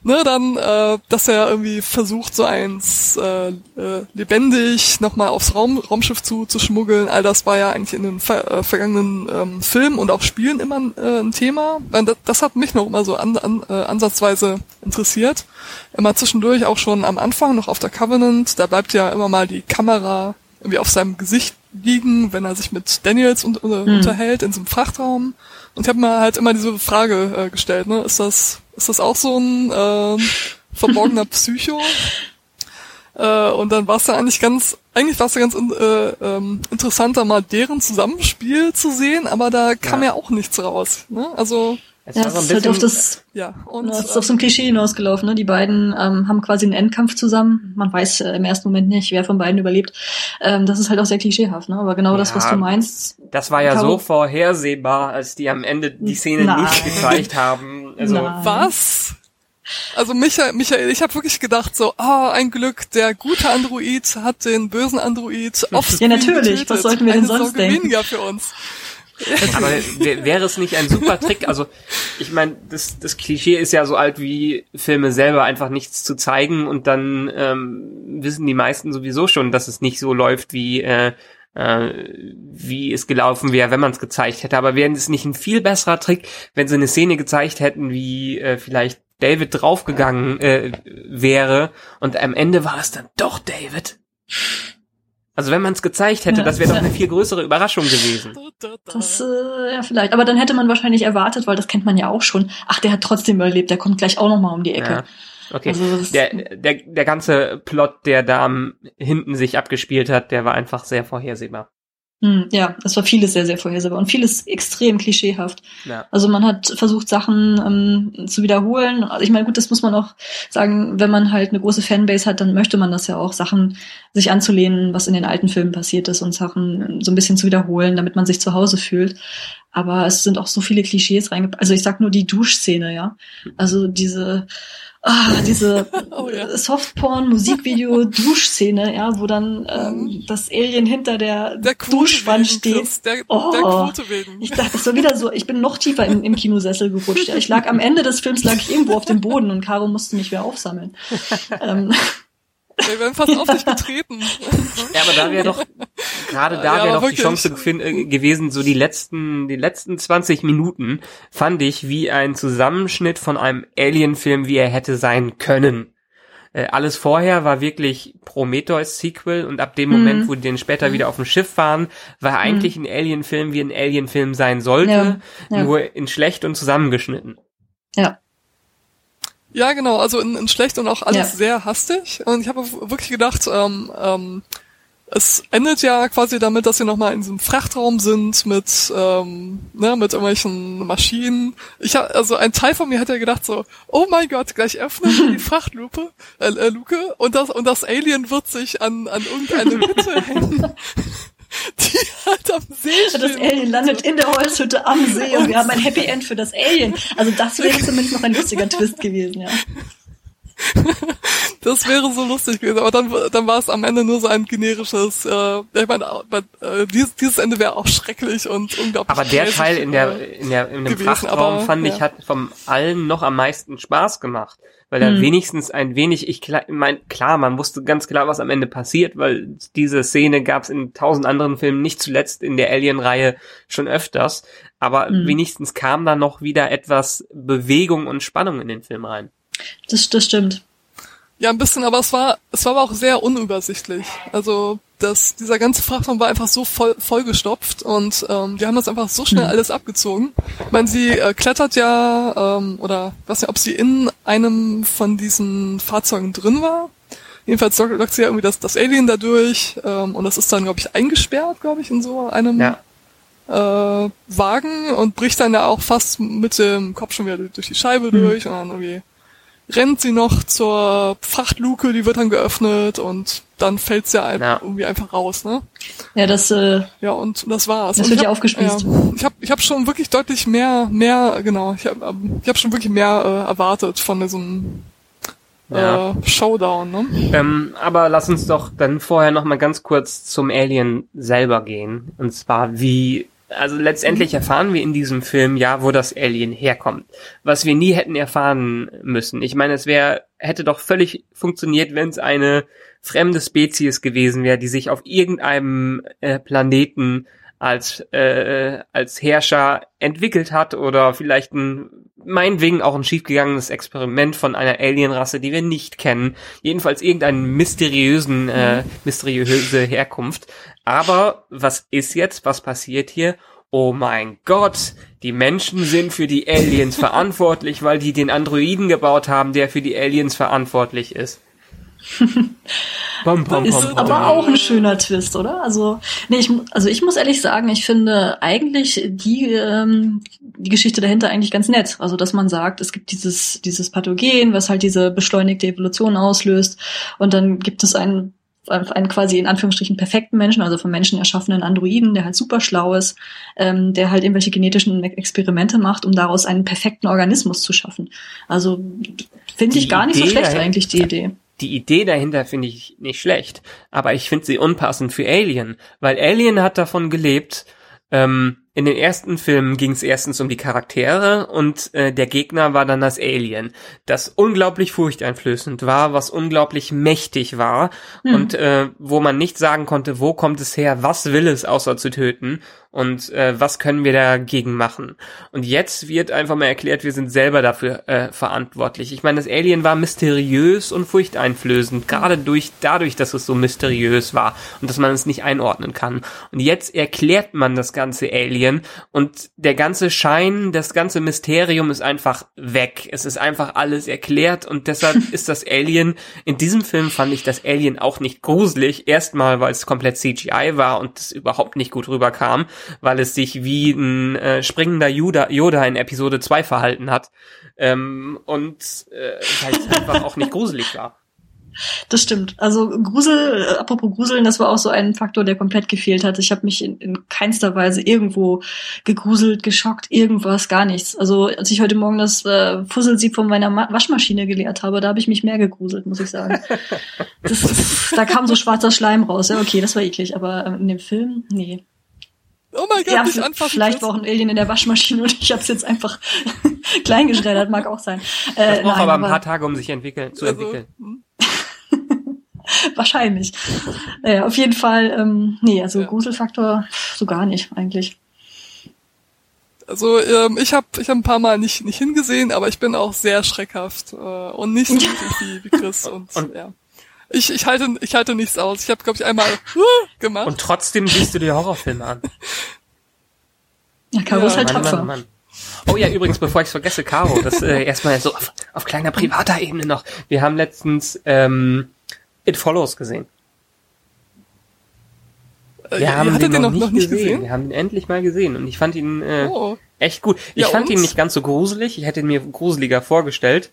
ne, dann, äh, dass er irgendwie versucht, so eins äh, äh, lebendig nochmal aufs Raum, Raumschiff zu, zu schmuggeln. All das war ja eigentlich in den ver äh, vergangenen ähm, Filmen und auch Spielen immer äh, ein Thema. Weil Das, das hat mich noch immer so an, an, äh, ansatzweise interessiert. Immer zwischendurch auch schon am Anfang, noch auf der Covenant, da bleibt ja immer mal die Kamera irgendwie auf seinem Gesicht liegen, wenn er sich mit Daniels un äh, unterhält in so einem Frachtraum. Und ich habe mir halt immer diese Frage äh, gestellt, ne? Ist das, ist das auch so ein ähm, verborgener Psycho? Äh, und dann war es ja eigentlich ganz, eigentlich war es ja ganz äh, ähm, interessanter, mal deren Zusammenspiel zu sehen, aber da kam ja,
Ja.
auch nichts raus. Ne? Also,
Es
ja,
war
es
so ein
ist halt auf das
ja. Und,
Ja, es ist auf so ein Klischee hinausgelaufen. Ne? Die beiden ähm, haben quasi einen Endkampf zusammen. Man weiß äh, im ersten Moment nicht, wer von beiden überlebt. Ähm, das ist halt auch sehr klischeehaft. Ne? Aber genau das, was
Ja,
du meinst.
Das war ja so vorhersehbar, als die am Ende die Szene
Nein.
nicht gezeigt haben. Also,
Nein.
Was? Also Michael, Michael ich habe wirklich gedacht so, ah, ein Glück, der gute Android hat den bösen Android auf
Ja, natürlich. Was sollten wir denn sonst denken?
weniger für uns.
Aber wär- wäre es nicht ein super Trick? Also, ich meine, das, das Klischee ist ja so alt wie Filme selber, einfach nichts zu zeigen und dann ähm, wissen die meisten sowieso schon, dass es nicht so läuft, wie äh, äh, wie es gelaufen wäre, wenn man es gezeigt hätte. Aber wäre es nicht ein viel besserer Trick, wenn sie eine Szene gezeigt hätten, wie äh, vielleicht David draufgegangen äh, wäre und am Ende war es dann doch David? Also wenn man es gezeigt hätte,
Ja.
das wäre doch eine viel größere Überraschung gewesen.
Das, äh, ja, vielleicht. Aber dann hätte man wahrscheinlich erwartet, weil das kennt man ja auch schon. Ach, der hat trotzdem überlebt. Der kommt gleich auch noch mal um die Ecke.
Ja. Okay.
Also
der, der, der ganze Plot, der da hinten sich abgespielt hat, der war einfach sehr vorhersehbar.
Hm, ja, es war vieles sehr, sehr vorhersehbar und vieles extrem klischeehaft.
Ja.
Also man hat versucht, Sachen ähm, zu wiederholen. Also ich meine, gut, das muss man auch sagen, wenn man halt eine große Fanbase hat, dann möchte man das ja auch, Sachen sich anzulehnen, was in den alten Filmen passiert ist und Sachen so ein bisschen zu wiederholen, damit man sich zu Hause fühlt. Aber es sind auch so viele Klischees reingepackt. Also ich sag nur die Duschszene, ja. Also diese, ah, diese
Oh ja.
Softporn-Musikvideo-Duschszene, ja, wo dann ähm, das Alien hinter der,
Der
Duschwand steht.
Der,
Oh.
der.
Ich dachte, das war wieder so, ich bin noch tiefer im, im Kinosessel gerutscht. Ja. Ich lag am Ende des Films lag ich irgendwo auf dem Boden und Caro musste mich wieder aufsammeln. ähm,
Wir werden fast auf dich getreten.
ja, aber da wäre doch, gerade da
Ja,
wäre doch die
wirklich.
Chance gefin- äh, gewesen, so die letzten, die letzten 20 Minuten fand ich wie ein Zusammenschnitt von einem Alien-Film, wie er hätte sein können. Äh, alles vorher war wirklich Prometheus-Sequel und ab dem Moment, wo die dann später wieder auf dem Schiff waren, war eigentlich ein Alien-Film, wie ein Alien-Film sein sollte,
Ja, ja.
nur in schlecht und zusammengeschnitten.
Ja.
Ja, genau, also in, in schlecht und auch alles
Ja.
sehr hastig. Und ich habe wirklich gedacht, ähm, ähm, es endet ja quasi damit, dass sie nochmal in diesem Frachtraum sind mit, ähm, ne, mit irgendwelchen Maschinen. Ich hab, also ein Teil von mir hat ja gedacht so, oh mein Gott, gleich öffnen wir die Frachtlupe, äh, äh, Luke und das und das Alien wird sich an an irgendeine Hütte hängen, die halt am See
Das
steht.
Alien landet in der Holzhütte am See und wir haben ein Happy End für das Alien. Also das wäre zumindest noch ein lustiger Twist gewesen, ja.
Das wäre so lustig gewesen, aber dann, dann war es am Ende nur so ein generisches, äh, ich meine, äh, dieses, dieses Ende wäre auch schrecklich und unglaublich.
Aber der Teil in der,
äh,
in der, in dem
gewesen,
Frachtraum
aber,
fand ich
ja.
hat vom allen noch am meisten Spaß gemacht. Weil er
Hm.
wenigstens ein wenig, ich mein, klar, man wusste ganz klar, was am Ende passiert, weil diese Szene gab es in tausend anderen Filmen, nicht zuletzt in der Alien-Reihe schon öfters. Aber
Hm.
wenigstens kam da noch wieder etwas Bewegung und Spannung in den Film rein.
Das, das stimmt.
Ja, ein bisschen, aber es war, es war aber auch sehr unübersichtlich. Also das, dieser ganze Frachtraum war einfach so voll, vollgestopft und ähm, die haben das einfach so schnell
Mhm.
alles abgezogen. Ich meine, sie äh, klettert ja, ähm, oder weiß nicht, ob sie in einem von diesen Fahrzeugen drin war. Jedenfalls lockt sie ja irgendwie das, das Alien da durch ähm, und das ist dann, glaube ich, eingesperrt, glaube ich, in so einem
Ja.
äh, Wagen und bricht dann ja auch fast mit dem Kopf schon wieder durch die Scheibe durch und dann irgendwie rennt sie noch zur Frachtluke, die wird dann geöffnet und dann fällt sie ja ein,
Ja.
irgendwie einfach raus, ne?
Ja, das, äh,
Ja, und das war's.
Das
und
wird
ich
ja
hab-
aufgespießt.
Ja, ich habe ich hab schon wirklich deutlich mehr, mehr, genau, ich habe ich hab schon wirklich mehr äh, erwartet von diesem
Ja.
äh, Showdown, ne?
Ähm, aber lass uns doch dann vorher noch mal ganz kurz zum Alien selber gehen. Und zwar wie, also letztendlich erfahren wir in diesem Film ja, wo das Alien herkommt. Was wir nie hätten erfahren müssen. Ich meine, es wäre, hätte doch völlig funktioniert, wenn es eine fremde Spezies gewesen wäre, die sich auf irgendeinem äh, Planeten als äh, als Herrscher entwickelt hat oder vielleicht ein meinetwegen auch ein schiefgegangenes Experiment von einer Alienrasse, die wir nicht kennen. Jedenfalls irgendeinen mysteriösen, äh, mysteriöse Herkunft. Aber was ist jetzt? Was passiert hier? Oh mein Gott, die Menschen sind für die Aliens verantwortlich, weil die den Androiden gebaut haben, der für die Aliens verantwortlich ist. Bom, bom,
ist
bom,
aber auch ein schöner Twist, oder? Also, nee, ich, also ich muss ehrlich sagen, ich finde eigentlich die, ähm, die Geschichte dahinter eigentlich ganz nett. Also, dass man sagt, es gibt dieses, dieses Pathogen, was halt diese beschleunigte Evolution auslöst. Und dann gibt es einen, einen quasi in Anführungsstrichen perfekten Menschen, also vom Menschen erschaffenen Androiden, der halt super schlau ist, ähm, der halt irgendwelche genetischen Experimente macht, um daraus einen perfekten Organismus zu schaffen. Also, finde ich gar nicht so
Idee
schlecht
dahin-
eigentlich, die Idee.
Die Idee dahinter finde ich nicht schlecht, aber ich finde sie unpassend für Alien, weil Alien hat davon gelebt, ähm, in den ersten Filmen ging es erstens um die Charaktere und äh, der Gegner war dann das Alien, das unglaublich furchteinflößend war, was unglaublich mächtig war und äh, wo man nicht sagen konnte, wo kommt es her, was will es außer zu töten und äh, was können wir dagegen machen. Und jetzt wird einfach mal erklärt, wir sind selber dafür äh, verantwortlich. Ich meine, das Alien war mysteriös und furchteinflößend, gerade durch dadurch, dass es so mysteriös war und dass man es nicht einordnen kann. Und jetzt erklärt man das ganze Alien und der ganze Schein, das ganze Mysterium ist einfach weg. Es ist einfach alles erklärt und deshalb ist das Alien in diesem Film fand ich das Alien auch nicht gruselig. Erstmal, weil es komplett CGI war und es überhaupt nicht gut rüberkam, weil es sich wie ein äh, springender Yoda, Yoda in Episode 2 verhalten hat ähm, und äh, es einfach auch nicht gruselig war.
Das stimmt. Also Grusel, äh, apropos Gruseln, das war auch so ein Faktor, der komplett gefehlt hat. Ich habe mich in, in keinster Weise irgendwo gegruselt, geschockt, irgendwas, gar nichts. Also als ich heute Morgen das äh, Fusselsieb von meiner Ma Waschmaschine geleert habe, da habe ich mich mehr gegruselt, muss ich sagen. Das, da kam so schwarzer Schleim raus. Ja, okay, das war eklig, aber ähm, in dem Film, nee.
Oh mein Gott,
Ja,
nicht anfassen.
vielleicht war auch ein Alien in der Waschmaschine und ich habe es jetzt einfach klein geschreddert, mag auch sein. Äh,
Das braucht
nein,
aber ein paar Tage, um sich entwickeln, zu
Also,
entwickeln.
hm.
Wahrscheinlich. Naja, auf jeden Fall, ähm, nee, also ja. Gruselfaktor so gar nicht eigentlich.
Also ähm, ich habe ich hab ein paar Mal nicht nicht hingesehen, aber ich bin auch sehr schreckhaft äh, und nicht so wie, wie Chris und, und ja. Ich, ich halte ich halte nichts aus. Ich habe glaube ich einmal uh, gemacht.
Und trotzdem siehst du dir Horrorfilme an.
Ja, Caro ja. ist halt Mann, tapfer. Mann, Mann.
Oh ja, übrigens, bevor ich vergesse, Caro, das äh, erstmal so auf, auf kleiner privater Ebene noch. Wir haben letztens ähm, It Follows gesehen.
Äh, Wir haben ihn noch, noch, nicht gesehen. gesehen.
Wir haben ihn endlich mal gesehen und ich fand ihn äh, oh. echt gut. Ich ja, fand und? ihn nicht ganz so gruselig. Ich hätte ihn mir gruseliger vorgestellt.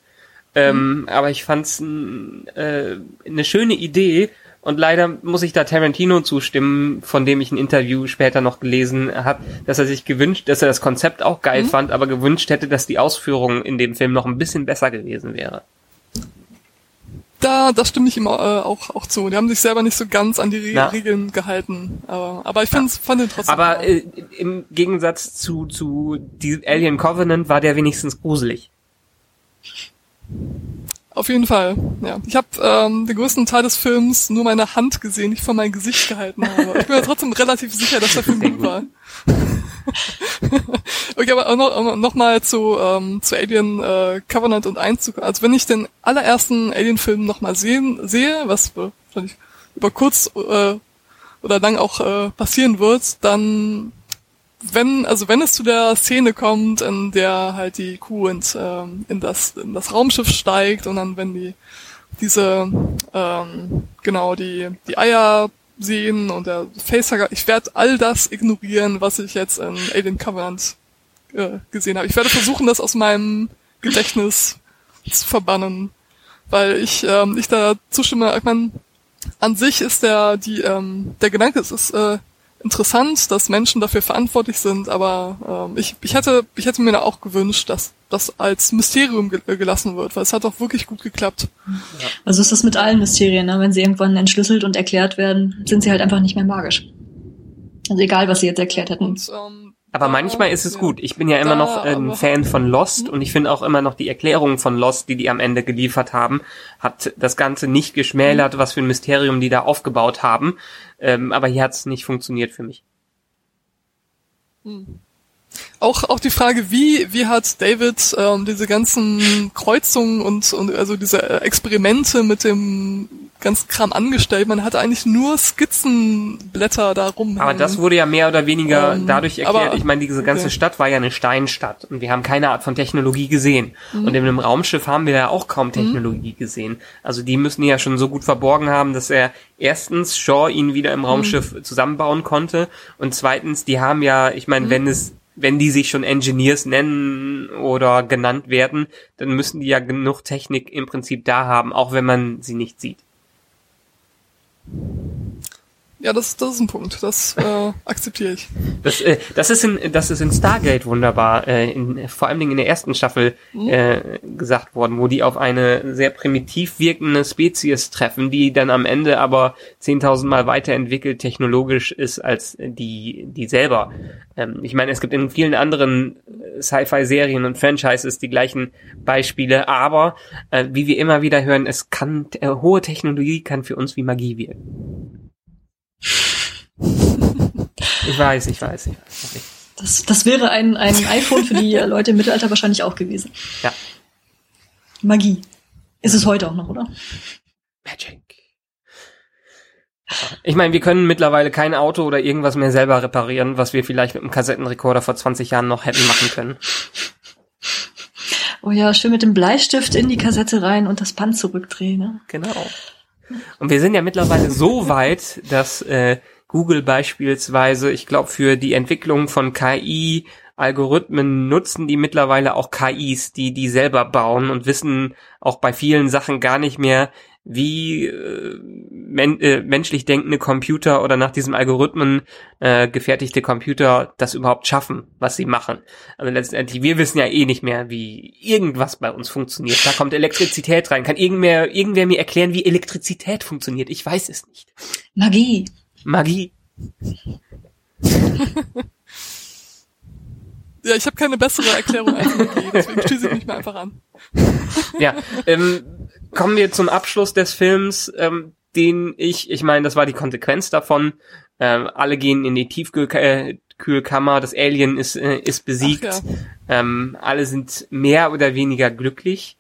Ähm, mhm. Aber ich fand's äh, eine schöne Idee und leider muss ich da Tarantino zustimmen, von dem ich ein Interview später noch gelesen habe, dass er sich gewünscht, dass er das Konzept auch geil mhm. fand, aber gewünscht hätte, dass die Ausführung in dem Film noch ein bisschen besser gewesen wäre.
Da, das stimme ich ihm äh, auch, auch zu. Die haben sich selber nicht so ganz an die Na. Regeln gehalten. Aber, aber ich find's, fand ihn trotzdem.
Aber äh, im Gegensatz zu, zu die Alien Covenant war der wenigstens gruselig.
Auf jeden Fall, ja. Ich habe ähm, den größten Teil des Films nur meine Hand gesehen, nicht vor mein Gesicht gehalten habe. Ich bin ja trotzdem relativ sicher, dass der Film gut war. okay, aber auch noch, noch mal zu, ähm, zu Alien äh, Covenant und Einzug. Also wenn ich den allerersten Alien-Film noch mal sehen, sehe, was wahrscheinlich über kurz äh, oder lang auch äh, passieren wird, dann wenn, also wenn es zu der Szene kommt, in der halt die Kuh ins, ähm, in, das, in das Raumschiff steigt und dann wenn die diese ähm, genau die die Eier sehen und der Facehugger, ich werde all das ignorieren, was ich jetzt in Alien Covenant äh, gesehen habe. Ich werde versuchen, das aus meinem Gedächtnis zu verbannen, weil ich ähm, ich da zustimme. Ich meine, an sich ist der die ähm, der Gedanke, es ist äh, interessant, dass Menschen dafür verantwortlich sind, aber ähm, ich, ich hätte ich hätte mir da auch gewünscht, dass das als Mysterium ge gelassen wird, weil es hat auch wirklich gut geklappt.
Also ist das mit allen Mysterien, ne? wenn sie irgendwann entschlüsselt und erklärt werden, sind sie halt einfach nicht mehr magisch. Also egal, was sie jetzt erklärt hätten. Und,
ähm, aber manchmal ist es gut. Ich bin ja immer noch ein Fan von Lost und ich finde auch immer noch die Erklärung von Lost, die die am Ende geliefert haben, hat das Ganze nicht geschmälert, was für ein Mysterium die da aufgebaut haben. Ähm, aber hier hat es nicht funktioniert für mich.
Hm. Auch, auch die Frage, wie, wie hat David ähm, diese ganzen Kreuzungen und, und also diese Experimente mit dem ganzen Kram angestellt. Man hatte eigentlich nur Skizzenblätter da rum.
Aber das wurde ja mehr oder weniger um, ähm, dadurch erklärt. Aber, ich meine, diese ganze okay. Stadt war ja eine Steinstadt und wir haben keine Art von Technologie gesehen. Mhm. Und in einem Raumschiff haben wir ja auch kaum mhm. Technologie mhm. gesehen. Also die müssen ja schon so gut verborgen haben, dass er erstens Shaw ihn wieder im Raumschiff mhm. zusammenbauen konnte und zweitens, die haben ja, ich meine, mhm. wenn es wenn die sich schon Engineers nennen oder genannt werden, dann müssen die ja genug Technik im Prinzip da haben, auch wenn man sie nicht sieht.
Ja, das, das ist ein Punkt. Das äh, akzeptiere ich.
Das, äh, das, ist in, das ist in Stargate wunderbar, äh, in, vor allen Dingen in der ersten Staffel mhm. äh, gesagt worden, wo die auf eine sehr primitiv wirkende Spezies treffen, die dann am Ende aber 10.000 Mal weiterentwickelt technologisch ist als die, die selber. Ähm, ich meine, es gibt in vielen anderen äh, Sci-Fi-Serien und Franchises die gleichen Beispiele, aber äh, wie wir immer wieder hören, es kann, äh, hohe Technologie kann für uns wie Magie wirken. Ich weiß, ich weiß, ich weiß.
Das, das wäre ein, ein iPhone für die Leute im Mittelalter wahrscheinlich auch gewesen.
Ja.
Magie. Ist es heute auch noch, oder?
Magic. Ich meine, wir können mittlerweile kein Auto oder irgendwas mehr selber reparieren, was wir vielleicht mit einem Kassettenrekorder vor 20 Jahren noch hätten machen können.
Oh ja, schön mit dem Bleistift in die Kassette rein und das Band zurückdrehen. Ne?
Genau. Und wir sind ja mittlerweile so weit, dass äh, Google beispielsweise, ich glaube, für die Entwicklung von KI Algorithmen nutzen die mittlerweile auch KIs, die die selber bauen und wissen auch bei vielen Sachen gar nicht mehr, wie äh, men äh, menschlich denkende Computer oder nach diesem Algorithmen äh, gefertigte Computer das überhaupt schaffen, was sie machen. Also letztendlich, wir wissen ja eh nicht mehr, wie irgendwas bei uns funktioniert. Da kommt Elektrizität rein. Kann irgendwer, irgendwer mir erklären, wie Elektrizität funktioniert? Ich weiß es nicht.
Magie.
Magie.
Ja, ich habe keine bessere Erklärung als Magie, deswegen schließe ich mich mal einfach an.
Ja, ähm, kommen wir zum Abschluss des Films. Ähm, den ich, ich meine, das war die Konsequenz davon. Ähm, alle gehen in die Tiefkühlkammer, das Alien ist, äh, ist besiegt.
Ach
ähm, alle sind mehr oder weniger glücklich.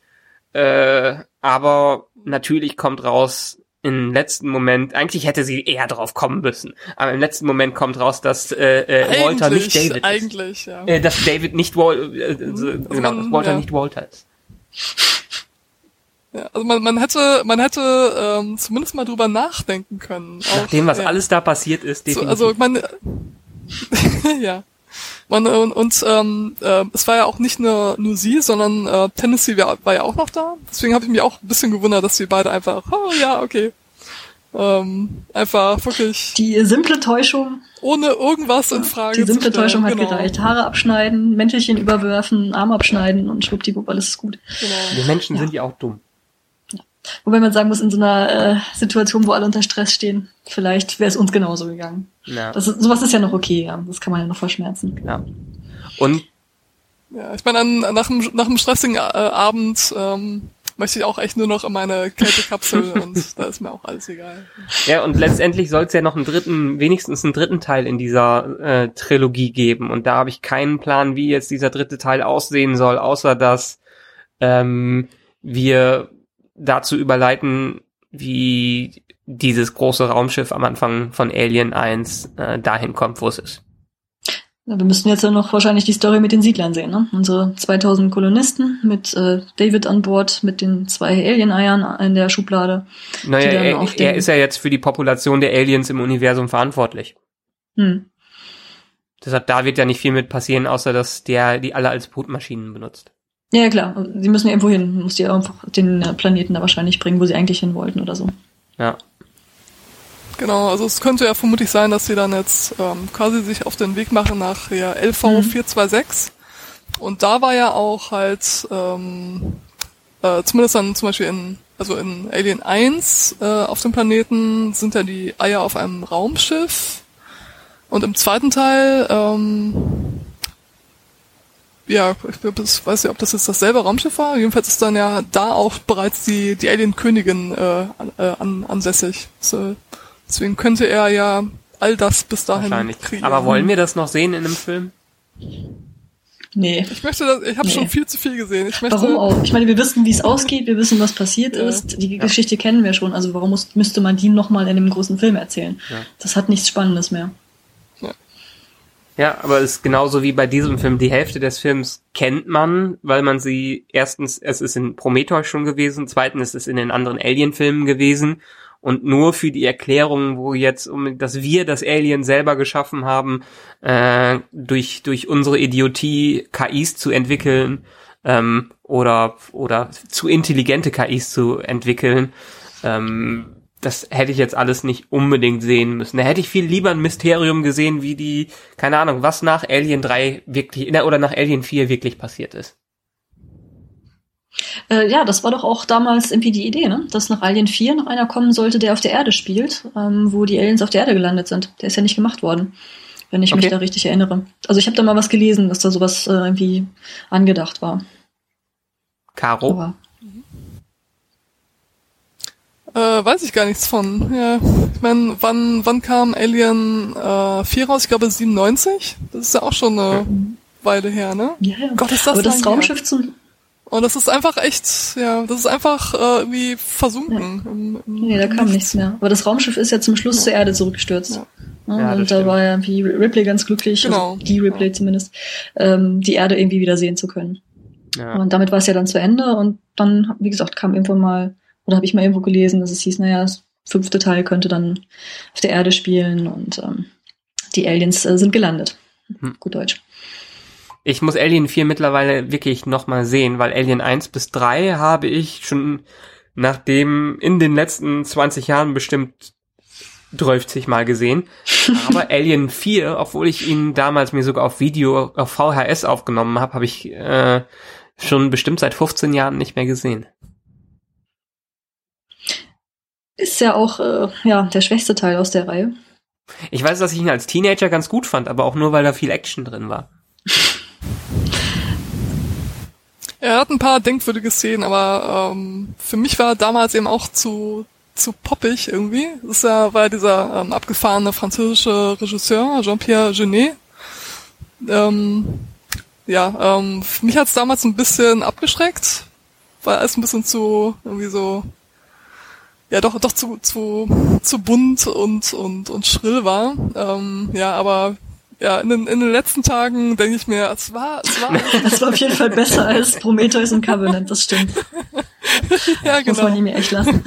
Äh, aber natürlich kommt raus, im letzten Moment, eigentlich hätte sie eher drauf kommen müssen, aber im letzten Moment kommt raus, dass äh, äh, Walter nicht
Eigentlich,
David ist.
Eigentlich, ja.
Äh, dass David nicht Wal äh, so, genau, dass Walter
ja.
nicht Walter ist.
Ja. Also man, man hätte, man hätte ähm, zumindest mal drüber nachdenken können. Auch,
Nach dem, was
ja.
alles da passiert ist,
So,
definitiv.
also man, ja. Man, und und ähm, äh, es war ja auch nicht nur, nur sie, sondern äh, Tennessee war, war ja auch noch da. Deswegen habe ich mich auch ein bisschen gewundert, dass sie beide einfach, oh ja, okay. Ähm, einfach wirklich
Die simple Täuschung,
ohne irgendwas in Frage
die simple
zu stellen.
Täuschung hat
genau,
gereicht. Haare abschneiden, Mäntelchen überwerfen, Arm abschneiden und schwuppdiwupp, alles ist gut.
Genau.
Die Menschen sind ja auch dumm.
Wobei man sagen muss, in so einer äh, Situation, wo alle unter Stress stehen, vielleicht wäre es uns genauso gegangen.
Ja,
Das ist, sowas ist ja noch okay, ja. Das kann man ja noch verschmerzen.
ja. Und
Ja, ich meine, an- nach einem, nach einem stressigen äh, Abend ähm, möchte ich auch echt nur noch in meine Kältekapsel und da ist mir auch alles egal.
Ja, und letztendlich soll es ja noch einen dritten, wenigstens einen dritten Teil in dieser äh, Trilogie geben. Und da habe ich keinen Plan, wie jetzt dieser dritte Teil aussehen soll, außer dass ähm, wir dazu überleiten, wie dieses große Raumschiff am Anfang von Alien 1 äh, dahin kommt, wo es ist.
Ja, wir müssten jetzt ja noch wahrscheinlich die Story mit den Siedlern sehen, ne? Unsere 2000 Kolonisten mit äh, David an Bord, mit den zwei Alien-Eiern in der Schublade.
Naja, er, er ist ja jetzt für die Population der Aliens im Universum verantwortlich.
Hm.
Deshalb, da wird ja nicht viel mit passieren, außer dass der die alle als Brutmaschinen benutzt.
Ja, ja, klar. Sie müssen ja irgendwo hin. Muss die einfach den äh, Planeten da wahrscheinlich bringen, wo sie eigentlich hin wollten oder so.
Ja.
Genau, also es könnte ja vermutlich sein, dass sie dann jetzt ähm, quasi sich auf den Weg machen nach ja, LV
Mhm.
426. Und da war ja auch halt, ähm, äh, zumindest dann zum Beispiel in, also in Alien 1 äh, auf dem Planeten sind ja die Eier auf einem Raumschiff. Und im zweiten Teil, ähm, ja, ich weiß nicht, ob das jetzt dasselbe Raumschiff war. Jedenfalls ist dann ja da auch bereits die, die Alien-Königin äh, an, äh, an, ansässig. So, deswegen könnte er ja all das bis dahin
Wahrscheinlich.
kreieren.
Aber wollen wir das noch sehen in einem Film?
Nee.
Ich möchte das, ich habe
Nee.
schon viel zu viel gesehen. Ich möchte,
Warum auch? Ich meine, wir wissen, wie es ausgeht, wir wissen, was passiert
Ja.
ist. Die Geschichte kennen wir schon. Also warum muss, müsste man die nochmal in einem großen Film erzählen?
Ja.
Das hat nichts Spannendes mehr.
Ja, aber es ist genauso wie bei diesem Film. Die Hälfte des Films kennt man, weil man sie erstens, es ist in Prometheus schon gewesen, zweitens ist es in den anderen Alien-Filmen gewesen und nur für die Erklärung, wo jetzt, um, dass wir das Alien selber geschaffen haben, äh, durch, durch unsere Idiotie KIs zu entwickeln, ähm, oder, oder zu intelligente KIs zu entwickeln, ähm, das hätte ich jetzt alles nicht unbedingt sehen müssen. Da hätte ich viel lieber ein Mysterium gesehen, wie die, keine Ahnung, was nach Alien 3 wirklich, oder nach Alien 4 wirklich passiert ist.
Äh, ja, das war doch auch damals irgendwie die Idee, ne? Dass nach Alien 4 noch einer kommen sollte, der auf der Erde spielt, ähm, wo die Aliens auf der Erde gelandet sind. Der ist ja nicht gemacht worden, wenn ich mich
Okay.
da richtig erinnere. Also ich habe da mal was gelesen, dass da sowas äh, irgendwie angedacht war.
Caro?
Aber
äh, weiß ich gar nichts von. Ja, ich meine, wann, wann kam Alien äh, 4 raus? Ich glaube 97. Das ist ja auch schon eine Weile her, ne?
ja, ja.
Gott, ist das
Aber das
lang her.
Raumschiff zum
Und das ist einfach echt, ja, das ist einfach äh, irgendwie versunken. Im, im
Nee, da kam nichts mehr. Aber das Raumschiff ist ja zum Schluss zur Erde zurückgestürzt.
Ja.
Ja,
Ja,
und da
stimmt.
war ja wie Ripley ganz glücklich,
Genau.
also die Ripley zumindest, ähm, die Erde irgendwie wieder sehen zu können.
Ja.
Und damit war es ja dann zu Ende und dann, wie gesagt, kam irgendwann mal, oder habe ich mal irgendwo gelesen, dass es hieß, naja, das fünfte Teil könnte dann auf der Erde spielen und ähm, die Aliens äh, sind gelandet.
Hm.
Gut Deutsch.
Ich muss Alien 4 mittlerweile wirklich nochmal sehen, weil Alien 1 bis 3 habe ich schon nachdem in den letzten 20 Jahren bestimmt 30 Mal gesehen. Aber Alien 4, obwohl ich ihn damals mir sogar auf Video, auf VHS aufgenommen habe, habe ich äh, schon bestimmt seit 15 Jahren nicht mehr gesehen.
Ist ja auch äh, ja der schwächste Teil aus der Reihe.
Ich weiß, dass ich ihn als Teenager ganz gut fand, aber auch nur, weil da viel Action drin war.
Er hat ein paar denkwürdige Szenen, aber ähm, für mich war er damals eben auch zu zu poppig irgendwie. Das ist ja, war ja dieser ähm, abgefahrene französische Regisseur Jean-Pierre Genet. Ähm, ja, ähm, mich hat's damals ein bisschen abgeschreckt, weil es ein bisschen zu irgendwie so ja doch doch zu zu zu bunt und und und schrill war. Ähm, ja, aber ja, in den, in den letzten Tagen denke ich mir, es war, es war.
Das war auf jeden Fall besser als Prometheus und Covenant, das stimmt.
ja, genau.
Muss man ihm echt lassen.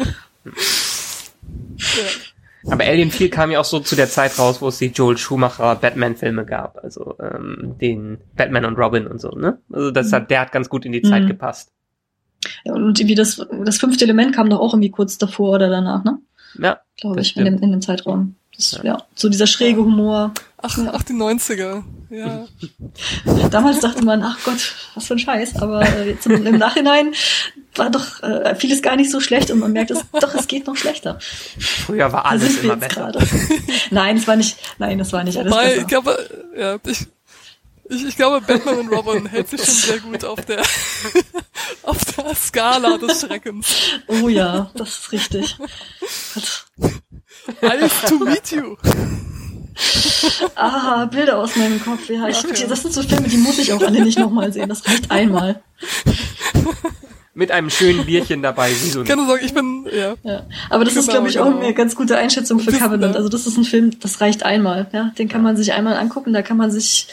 Ja.
Aber Alien 4 kam ja auch so zu der Zeit raus, wo es die Joel Schumacher Batman-Filme gab, also ähm, den Batman und Robin und so, ne? Also das hat, der hat ganz gut in die Zeit
Mhm.
gepasst.
Ja, und wie das, das fünfte Element kam doch auch irgendwie kurz davor oder danach, ne?
Ja,
Glaube ich, in dem, in dem Zeitraum. Das, ja. so dieser schräge Humor.
Ach, ach, die 90er. Ja.
Damals dachte man, ach Gott, was für ein Scheiß. Aber äh, jetzt im, im Nachhinein war doch äh, vieles gar nicht so schlecht und man merkt, es, doch, es geht noch schlechter.
früher war alles immer besser.
gerade. nein, es war nicht, nein, das war nicht alles
Wobei,
besser.
ich glaube, ja, ich, ich, ich glaube, Batman und Robin hält sich schon sehr gut auf der, auf der Skala des Schreckens.
Oh ja, das ist richtig.
Nice to meet you.
Ah, Bilder aus meinem Kopf. Ja, ich,
Ach ja.
das sind so Filme, die muss ich auch alle nicht nochmal sehen. Das reicht einmal.
Mit einem schönen Bierchen dabei, wie so
Keine Sorge, ich bin, ja.
Ja. Aber das ist,
Genau,
glaube ich, auch
genau.
eine ganz gute Einschätzung für Covenant.
ja.
Also das ist ein Film, das reicht einmal. Ja, den kann man sich einmal angucken. Da kann man sich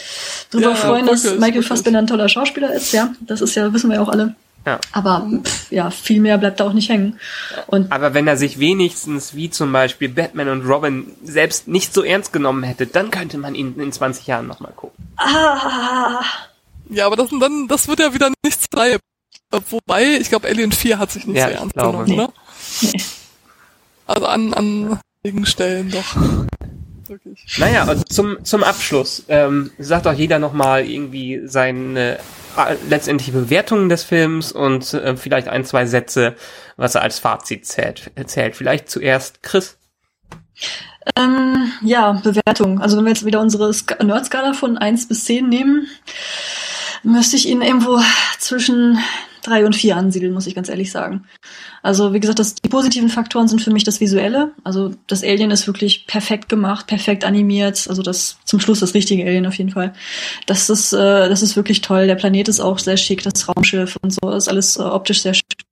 drüber
Ja,
freuen, dass
wirklich,
Michael
wirklich.
Fassbender ein toller Schauspieler ist. Ja, das ist ja wissen wir ja auch alle.
Ja.
Aber pff, ja, viel mehr bleibt da auch nicht hängen. Und
Aber wenn er sich wenigstens wie zum Beispiel Batman und Robin selbst nicht so ernst genommen hätte, dann könnte man ihn in 20 Jahren nochmal gucken.
ah,
Ja, aber das, dann, das wird ja wieder nichts frei. Wobei, ich glaube, Alien 4 hat sich nicht
Ja,
so ernst
glaube.
genommen, oder?
nee.
Also an, an einigen Stellen doch. Wirklich.
Naja, und zum, zum Abschluss ähm, sagt auch jeder nochmal irgendwie seine äh, letztendliche Bewertung des Films und äh, vielleicht ein, zwei Sätze, was er als Fazit zählt. zählt. Vielleicht zuerst Chris.
Ähm, ja, Bewertung. Also wenn wir jetzt wieder unsere Ska- Nerd-Skala von 1 bis 10 nehmen, müsste ich ihn irgendwo zwischen 3 und 4 ansiedeln, muss ich ganz ehrlich sagen. Also wie gesagt, das, die positiven Faktoren sind für mich das Visuelle. Also das Alien ist wirklich perfekt gemacht, perfekt animiert. Also das zum Schluss das richtige Alien auf jeden Fall. Das ist, äh, das ist wirklich toll. Der Planet ist auch sehr schick, das Raumschiff und so ist alles äh, optisch sehr schick.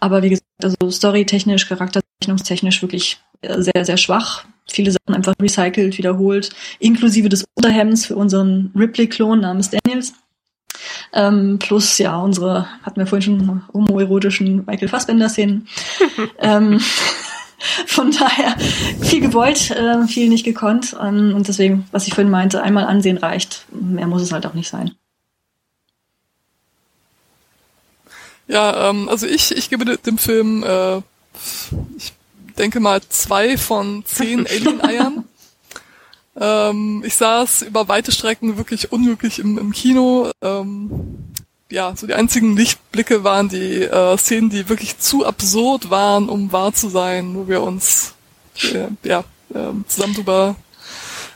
Aber wie gesagt, also storytechnisch, charakterzeichnungstechnisch wirklich äh, sehr, sehr schwach. Viele Sachen einfach recycelt, wiederholt, inklusive des Unterhemds für unseren Ripley-Klon namens Daniels. Ähm, plus ja, unsere, hatten wir vorhin schon, homoerotischen Michael Fassbender-Szenen. ähm, von daher viel gewollt, äh, viel nicht gekonnt. Ähm, und deswegen, was ich vorhin meinte, einmal ansehen reicht. Mehr muss es halt auch nicht sein.
Ja, ähm, also ich, ich gebe de- dem Film, äh, ich denke mal, zwei von zehn Alien-Eiern. Ähm, ich saß über weite Strecken wirklich unglücklich im, im Kino. Ähm, ja, so die einzigen Lichtblicke waren die äh, Szenen, die wirklich zu absurd waren, um wahr zu sein, wo wir uns äh, ja, ähm, zusammen drüber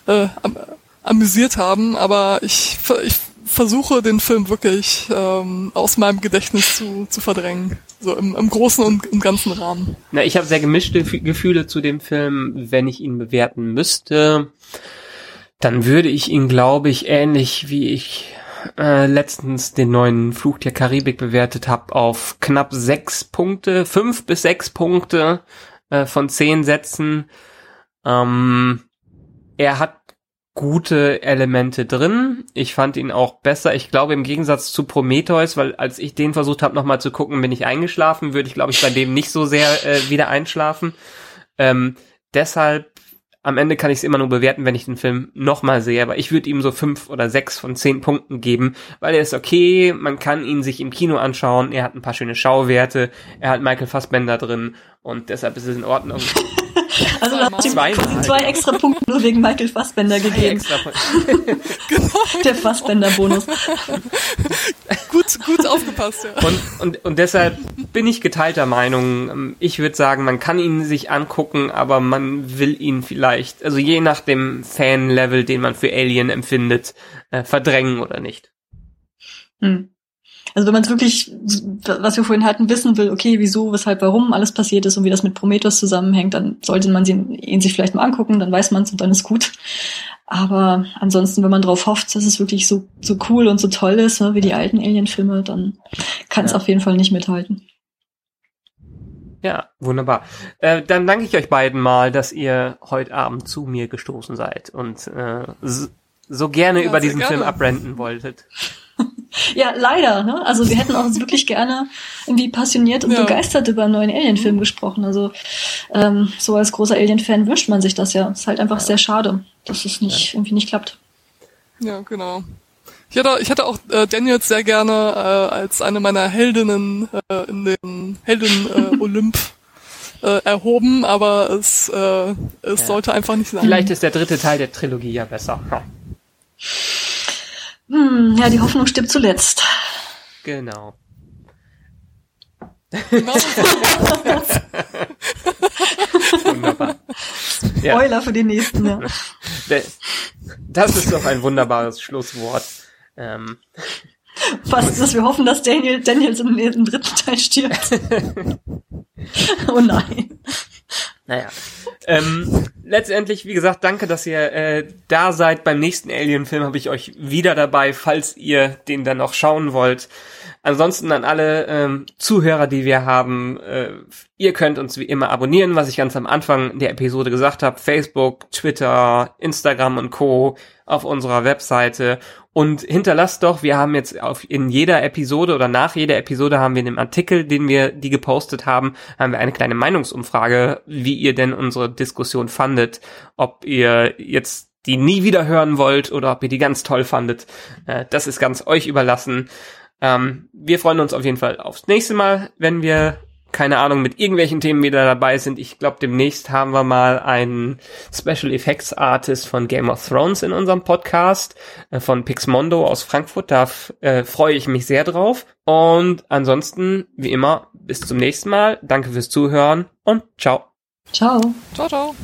äh, am, amüsiert haben. Aber ich, ich versuche den Film wirklich ähm, aus meinem Gedächtnis zu, zu verdrängen. So im, im großen und im ganzen Rahmen.
Na, ich habe sehr gemischte F- Gefühle zu dem Film. Wenn ich ihn bewerten müsste, dann würde ich ihn, glaube ich, ähnlich wie ich äh, letztens den neuen Fluch der Karibik bewertet habe, auf knapp sechs Punkte, fünf bis sechs Punkte äh, von zehn Sätzen. Ähm, er hat gute Elemente drin. Ich fand ihn auch besser. Ich glaube im Gegensatz zu Prometheus, weil als ich den versucht habe nochmal zu gucken, bin ich eingeschlafen, würde ich glaube ich bei dem nicht so sehr äh, wieder einschlafen. Ähm, deshalb am Ende kann ich es immer nur bewerten, wenn ich den Film nochmal sehe, aber ich würde ihm so fünf oder sechs von zehn Punkten geben, weil er ist okay, man kann ihn sich im Kino anschauen, er hat ein paar schöne Schauwerte, er hat Michael Fassbender drin und deshalb ist es in Ordnung.
Also du hast ihm
Zweimal.
zwei extra Punkte nur wegen Michael Fassbender gegeben.
Extra
Der Fassbender-Bonus.
Gut, gut aufgepasst, ja.
Und, und, und deshalb bin ich geteilter Meinung. Ich würde sagen, man kann ihn sich angucken, aber man will ihn vielleicht, also je nach dem Fan-Level, den man für Alien empfindet, äh, verdrängen oder nicht.
Hm. Also wenn man es wirklich, was wir vorhin hatten, wissen will, okay, wieso, weshalb, warum alles passiert ist und wie das mit Prometheus zusammenhängt, dann sollte man ihn, ihn sich vielleicht mal angucken, dann weiß man es und dann ist gut. Aber ansonsten, wenn man darauf hofft, dass es wirklich so, so cool und so toll ist, ne, wie die alten Alien-Filme, dann kann es ja. auf jeden Fall nicht mithalten.
Ja, wunderbar. Äh, dann danke ich euch beiden mal, dass ihr heute Abend zu mir gestoßen seid und äh, so gerne ja, über diesen gerne. Film abrenten wolltet.
ja, leider. Ne? Also wir hätten auch wirklich gerne irgendwie passioniert und ja. begeistert über einen neuen Alien-Film gesprochen. Also ähm, so als großer Alien-Fan wünscht man sich das ja. Ist halt einfach ja. sehr schade, dass es nicht irgendwie nicht klappt.
Ja, genau. Ich hätte, ich hätte auch äh, Daniels sehr gerne äh, als eine meiner Heldinnen äh, in den Helden-Olymp äh, erhoben, aber es, äh, es ja. sollte einfach nicht sein.
Vielleicht ist der dritte Teil der Trilogie ja besser. Ja.
Hm, ja, die Hoffnung stirbt zuletzt.
Genau.
Wunderbar. Ja. Spoiler für den nächsten, ja.
Das ist doch ein wunderbares Schlusswort. Ähm.
Was, dass wir hoffen, dass Daniel, Daniels im, im dritten Teil stirbt. oh nein.
Naja. Ähm, letztendlich, wie gesagt, danke, dass ihr äh, da seid. Beim nächsten Alien-Film habe ich euch wieder dabei, falls ihr den dann noch schauen wollt. Ansonsten an alle ähm, Zuhörer, die wir haben, äh, ihr könnt uns wie immer abonnieren, was ich ganz am Anfang der Episode gesagt habe. Facebook, Twitter, Instagram und Co. auf unserer Webseite. Und hinterlasst doch, wir haben jetzt auf, in jeder Episode oder nach jeder Episode haben wir in dem Artikel, den wir die gepostet haben, haben wir eine kleine Meinungsumfrage, wie ihr denn unsere Diskussion fandet, ob ihr jetzt die nie wieder hören wollt oder ob ihr die ganz toll fandet. Äh, das ist ganz euch überlassen. Ähm, wir freuen uns auf jeden Fall aufs nächste Mal, wenn wir keine Ahnung, mit irgendwelchen Themen wieder dabei sind. Ich glaube, demnächst haben wir mal einen Special Effects Artist von Game of Thrones in unserem Podcast, äh, von Pixmondo aus Frankfurt. Da äh, freue ich mich sehr drauf. Und ansonsten, wie immer, bis zum nächsten Mal. Danke fürs Zuhören und ciao.
Ciao.
Ciao, ciao.